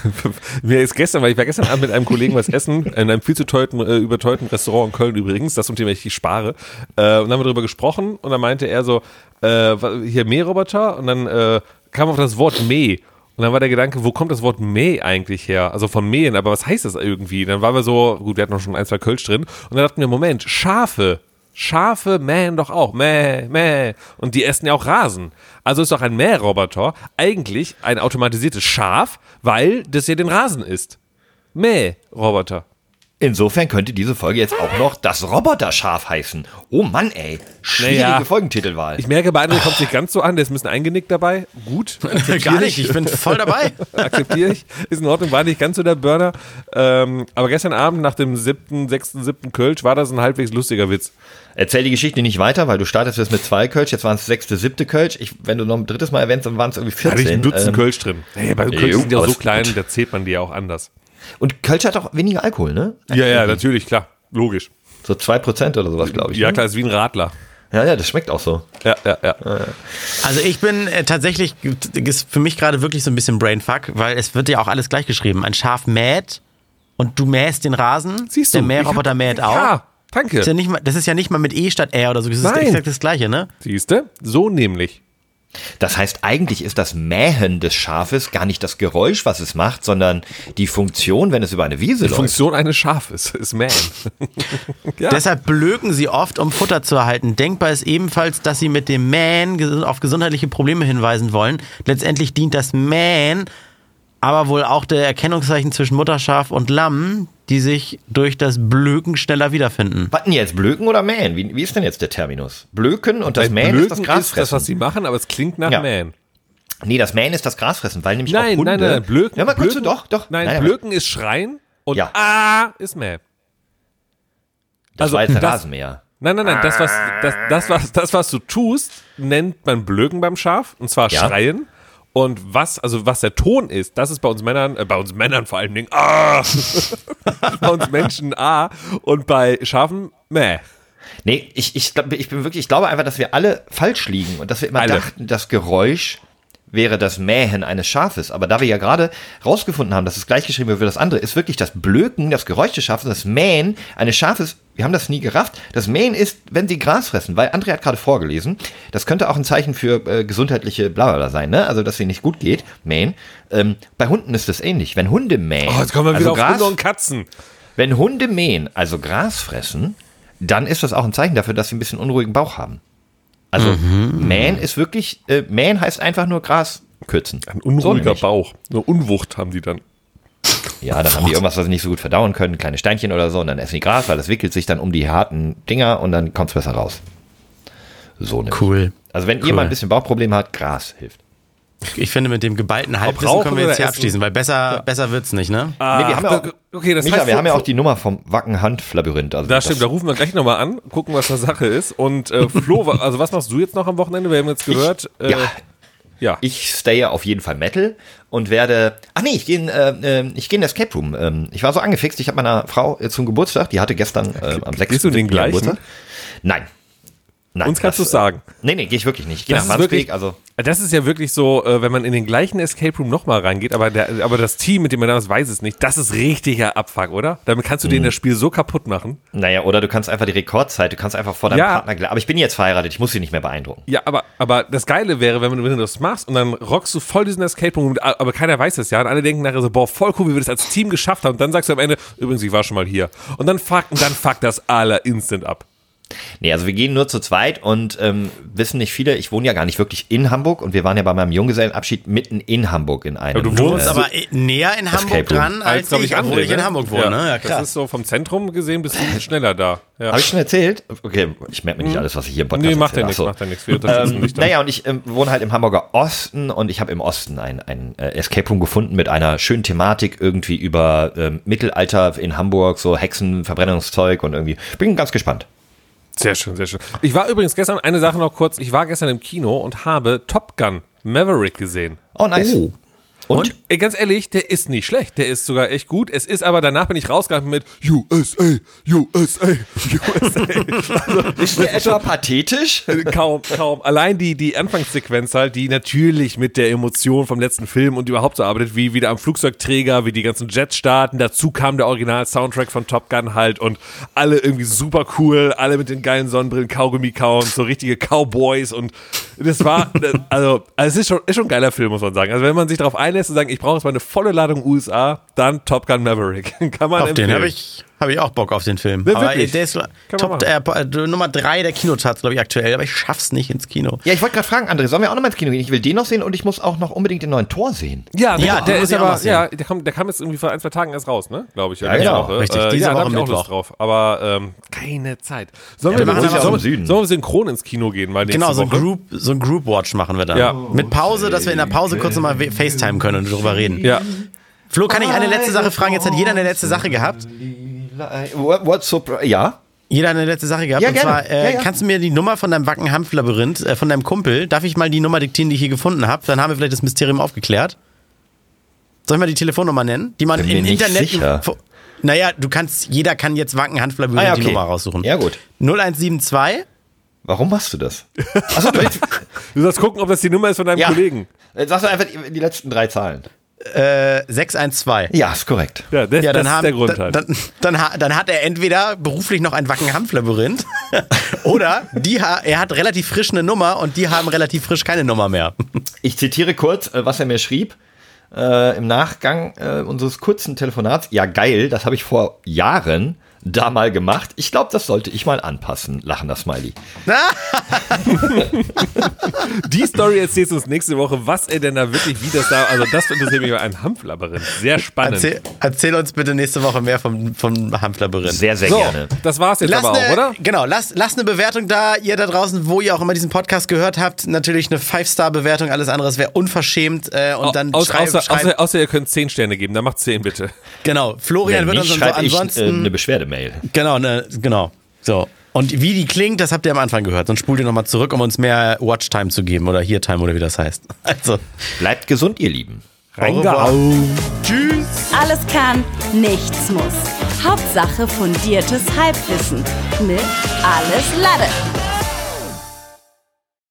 <laughs> Mir ist gestern, weil ich war gestern Abend mit einem Kollegen was essen, in einem viel zu teuten, äh, überteuten Restaurant in Köln übrigens, das zum Thema ich spare. Äh, und dann haben wir darüber gesprochen und dann meinte er so, äh, hier Mähroboter und dann äh, kam auf das Wort Mäh. Und dann war der Gedanke, wo kommt das Wort Mäh eigentlich her? Also von Mähen, aber was heißt das irgendwie? Dann waren wir so, gut, wir hatten noch schon ein, zwei Kölsch drin. Und dann dachten wir, Moment, Schafe. Schafe mähen doch auch. Mäh, mäh. Und die essen ja auch Rasen. Also ist doch ein Mähroboter eigentlich ein automatisiertes Schaf, weil das ja den Rasen isst. Mähroboter. Insofern könnte diese Folge jetzt auch noch das Roboterschaf heißen. Oh Mann, ey. Schwierige Naja. Folgentitelwahl. Ich merke, bei André kommt es nicht ganz so an, der ist ein bisschen eingenickt dabei. Gut. <laughs> Gar nicht, ich bin voll dabei. <laughs> akzeptiere ich. Ist in Ordnung, war nicht ganz so der Burner. Ähm, aber gestern Abend nach dem siebten, sechsten, siebten Kölsch war das ein halbwegs lustiger Witz. Erzähl die Geschichte nicht weiter, weil du startest jetzt mit zwei Kölsch, jetzt waren es sechste, siebte Kölsch. Ich, wenn du noch ein drittes Mal erwähnst, dann waren es irgendwie 14. Hatte ich ein Dutzend Ähm, Kölsch drin. Hey, bei Kölsch sind die auch so klein, gut. da zählt man die ja auch anders. Und Kölsch hat auch weniger Alkohol, ne? Ja, ja, natürlich, klar. Logisch. So 2% oder sowas, glaube ich. Ja, ne? klar, ist wie ein Radler. ja, ja, das schmeckt auch so. Ja, ja, ja. Also ich bin äh, tatsächlich, ist für mich gerade wirklich so ein bisschen Brainfuck, weil es wird ja auch alles gleich geschrieben. Ein Schaf mäht und du mähst den Rasen. Siehst du. Der Mähroboter mäht auch. Ja, danke. Ist ja nicht mal, das ist ja nicht mal mit E statt R oder so. Das ist Nein. exakt das Gleiche, ne? Siehste? So nämlich. Das heißt, eigentlich ist das Mähen des Schafes gar nicht das Geräusch, was es macht, sondern die Funktion, wenn es über eine Wiese Die läuft. Funktion eines Schafes ist Man. <laughs> ja. Deshalb blöken sie oft, um Futter zu erhalten. Denkbar ist ebenfalls, dass sie mit dem Mähen auf gesundheitliche Probleme hinweisen wollen. Letztendlich dient das Mähen aber wohl auch der Erkennungszeichen zwischen Mutterschaf und Lamm, die sich durch das Blöken schneller wiederfinden. Was denn jetzt, Blöken oder Mähen? Wie, wie ist denn jetzt der Terminus? Blöken und das Mähen ist das Blöken ist das, Grasfressen. was sie machen, aber es klingt nach Ja. Man. nee, das Mähen ist das Grasfressen, weil nämlich Nein, auch Hunde... nein, nein, Blöken. Ja, mal kurz, Blöken, doch, doch. Nein, aber Blöken ist Schreien und Ja. Ah ist Mäh. Das also war jetzt der das- Rasenmäher. Nein, nein, nein, das was, das, das, was, das, was du tust, nennt man Blöken beim Schaf, und zwar Ja. Schreien. Und was, also was der Ton ist, das ist bei uns Männern, äh, bei uns Männern vor allen Dingen, ah, <laughs> bei uns Menschen ah, und bei Schafen mäh. Nee, ich, ich, glaub, ich bin wirklich, ich glaube einfach, dass wir alle falsch liegen und dass wir immer Alle. dachten, das Geräusch wäre das Mähen eines Schafes. Aber da wir ja gerade rausgefunden haben, dass es gleichgeschrieben wird wie das andere, ist wirklich das Blöken, das Geräusch des Schafes, das Mähen eines Schafes. Wir haben das nie gerafft. Das Mähen ist, wenn sie Gras fressen, weil André hat gerade vorgelesen, das könnte auch ein Zeichen für äh, gesundheitliche Blablabla sein, ne? Also, dass sie nicht gut geht, mähen. Ähm, bei Hunden ist das ähnlich. Wenn Hunde mähen, Oh, jetzt kommen wir wieder also auf Gras, Hunde und Katzen. wenn Hunde mähen, also Gras fressen, dann ist das auch ein Zeichen dafür, dass sie ein bisschen unruhigen Bauch haben. Also mähen ist wirklich, äh, mähen heißt einfach nur Gras kürzen. Ein unruhiger So. Bauch. Eine Unwucht haben die dann. Ja, dann haben die irgendwas, was sie nicht so gut verdauen können, kleine Steinchen oder so, und dann essen die Gras, weil das wickelt sich dann um die harten Dinger und dann kommt's besser raus. So nämlich. Cool. Also wenn Cool. ihr mal ein bisschen Bauchprobleme habt, Gras hilft. Ich finde, mit dem geballten Halbwissen können wir jetzt hier essen? abschließen, weil besser, besser wird's nicht, ne? nee, wir haben ja auch, Ah, okay, das Micha, heißt, wir haben ja auch die Nummer vom Wacken-Hanf-Labyrinth. Also Da stimmt, da rufen wir gleich nochmal an, gucken, was da Sache ist. Und äh, <laughs> Flo, also was machst du jetzt noch am Wochenende? Wir haben jetzt gehört. äh, ja, ja. Ich staye auf jeden Fall Metal und werde. Ach nee, ich gehe in, äh, äh, ich gehe in Escape Room. Ähm, ich war so angefixt, ich habe meiner Frau zum Geburtstag, die hatte gestern äh, am 6. Gehst du den gleichen? Geburtstag. Nein. Nein. Uns kannst du sagen. Nee, nee, gehe ich wirklich nicht. Ich gehe Das nach ist wirklich, also. das ist ja wirklich so, äh, wenn man in den gleichen Escape Room nochmal reingeht, aber, der, aber das Team, mit dem man damals weiß es nicht, das ist richtiger Abfuck, oder? Damit kannst du Mhm. denen das Spiel so kaputt machen. Naja, oder du kannst einfach die Rekordzeit, du kannst einfach vor deinem Ja. Partner. Aber ich bin jetzt verheiratet, ich muss sie nicht mehr beeindrucken. Ja, aber, aber das Geile wäre, wenn, du- wenn du das machst und dann rockst du voll diesen Escape Room, aber keiner weiß es ja. Und alle denken nachher so, boah, voll cool, wie wir das als Team geschafft haben. Und dann sagst du am Ende, übrigens, ich war schon mal hier. Und dann fuck, und dann fuck das aller instant ab. Nee, also wir gehen nur zu zweit und ähm, wissen nicht viele, ich wohne ja gar nicht wirklich in Hamburg und wir waren ja bei meinem Junggesellenabschied mitten in Hamburg in einem. Aber du Du wohnst äh, aber eh näher in Hamburg dran, als, glaub ich, obwohl André, ich in ne? Hamburg wohne. ne? Ja, Das ist so vom Zentrum gesehen, bist du <laughs> schneller da. Ja. Habe ich schon erzählt? Okay, ich merke mir nicht alles, was ich hier im Podcast nee, macht ja nichts, macht ja nichts. Ähm, naja, und ich ähm, wohne halt im Hamburger Osten und ich habe im Osten ein, ein äh, Escape Room gefunden mit einer schönen Thematik irgendwie über ähm, Mittelalter in Hamburg, so Hexen, Verbrennungszeug und irgendwie. Bin ganz gespannt. Sehr schön, sehr schön. Ich war übrigens gestern, eine Sache noch kurz, ich war gestern im Kino und habe Top Gun Maverick gesehen. Oh, nice. Oh. Und? Ey, ganz ehrlich, der ist nicht schlecht, der ist sogar echt gut. Es ist aber, danach bin ich rausgegangen mit USA, USA, USA. <laughs> Also, Ist der etwa pathetisch? kaum, kaum. Allein die, die Anfangssequenz halt, die natürlich mit der Emotion vom letzten Film und überhaupt so arbeitet, wie wieder am Flugzeugträger, wie die ganzen Jets starten. Dazu kam der Original-Soundtrack von Top Gun halt und alle irgendwie super cool, alle mit den geilen Sonnenbrillen, Kaugummi kauen, so richtige Cowboys und das war, <laughs> also, also es ist schon, ist schon ein geiler Film, muss man sagen. Also wenn man sich darauf einlässt und sagt, ich brauche jetzt mal eine volle Ladung USA, dann Top Gun Maverick. <laughs> Kann man Auf den empfehlen. habe ich, hab ich auch Bock auf den Film. Ja, aber wirklich. der ist Top, äh, Nummer drei der Kinocharts, glaube ich, aktuell. Aber ich schaff's nicht ins Kino. Ja, ich wollte gerade fragen, André, sollen wir auch noch mal ins Kino gehen? Ich will den noch sehen und ich muss auch noch unbedingt den neuen Tor sehen. Ja, der, Ja, der den ist aber, ja, der kam, der kam jetzt irgendwie vor ein, zwei Tagen erst raus, ne? Glaube ich. Ja, letzte genau, Woche. richtig. Äh, Diese ja, Woche ich auch. Lust drauf. Aber ähm, keine Zeit. Sollen, Ja, wir, wir machen sollen, aber sollen, sollen wir synchron ins Kino gehen? Mal Genau, so ein? Group, so ein Group Watch machen wir dann. Ja. Mit Pause, dass wir in der Pause kurz nochmal FaceTime können und drüber reden. Ja. Flo, kann ich eine letzte Sache fragen? Jetzt hat jeder eine letzte Sache gehabt. What, what's so, ja? Jeder hat eine letzte Sache gehabt. Ja, und gerne. zwar, äh, Ja, ja. kannst du mir die Nummer von deinem Wacken-Hanf-Labyrinth, äh, von deinem Kumpel, darf ich mal die Nummer diktieren, die ich hier gefunden habe? Dann haben wir vielleicht das Mysterium aufgeklärt. Soll ich mal die Telefonnummer nennen? Die man Bin im Internet. sicher. Naja, du kannst, jeder kann jetzt Wacken-Hanf-Labyrinth Ah, ja, die okay. Nummer raussuchen. Ja, gut. 0172 Warum machst du das? Achso, du <laughs> Du sollst gucken, ob das die Nummer ist von deinem ja. Kollegen. Sagst du einfach die, die letzten drei Zahlen. Äh, 612. Ja, ist korrekt. Ja, das, Ja, dann, das haben, ist der Grund dann, halt. dann, dann, dann hat er entweder beruflich noch ein Wacken-Hanf-Labyrinth <laughs> oder die er hat relativ frisch eine Nummer und die haben relativ frisch keine Nummer mehr. Ich zitiere kurz, äh, was er mir schrieb äh, im Nachgang äh, unseres kurzen Telefonats. Ja, geil, das habe ich vor Jahren da mal gemacht. Ich glaube, das sollte ich mal anpassen. Lachender Smiley. <laughs> Die Story erzählst du uns nächste Woche, was er denn da wirklich, wie das da, also das interessiert mich bei einem Hanflabyrinth. Sehr spannend. Erzähl, erzähl uns bitte nächste Woche mehr vom, vom Hanf-Labyrinth. Sehr, sehr so, gerne. das war's jetzt Lass aber auch, eine, oder? Genau, lasst lass eine Bewertung da, ihr da draußen, wo ihr auch immer diesen Podcast gehört habt. Natürlich eine 5-Star-Bewertung, alles andere wäre unverschämt. Äh, und dann Aus, schreibt, außer, schreibt, außer, außer ihr könnt 10 Sterne geben, dann macht 10 bitte. genau, Florian Wenn wird uns so schreibe ich äh, ansonsten, eine Beschwerdemail. genau, ne, genau, so. Und wie die klingt, das habt ihr am Anfang gehört. Sonst spult ihr nochmal zurück, um uns mehr Watchtime zu geben oder Hear-Time oder wie das heißt. <laughs> Also, Bleibt gesund, ihr Lieben. Reingehauen. tschüss! Alles kann, nichts muss. Hauptsache fundiertes Halbwissen mit Alles Lade.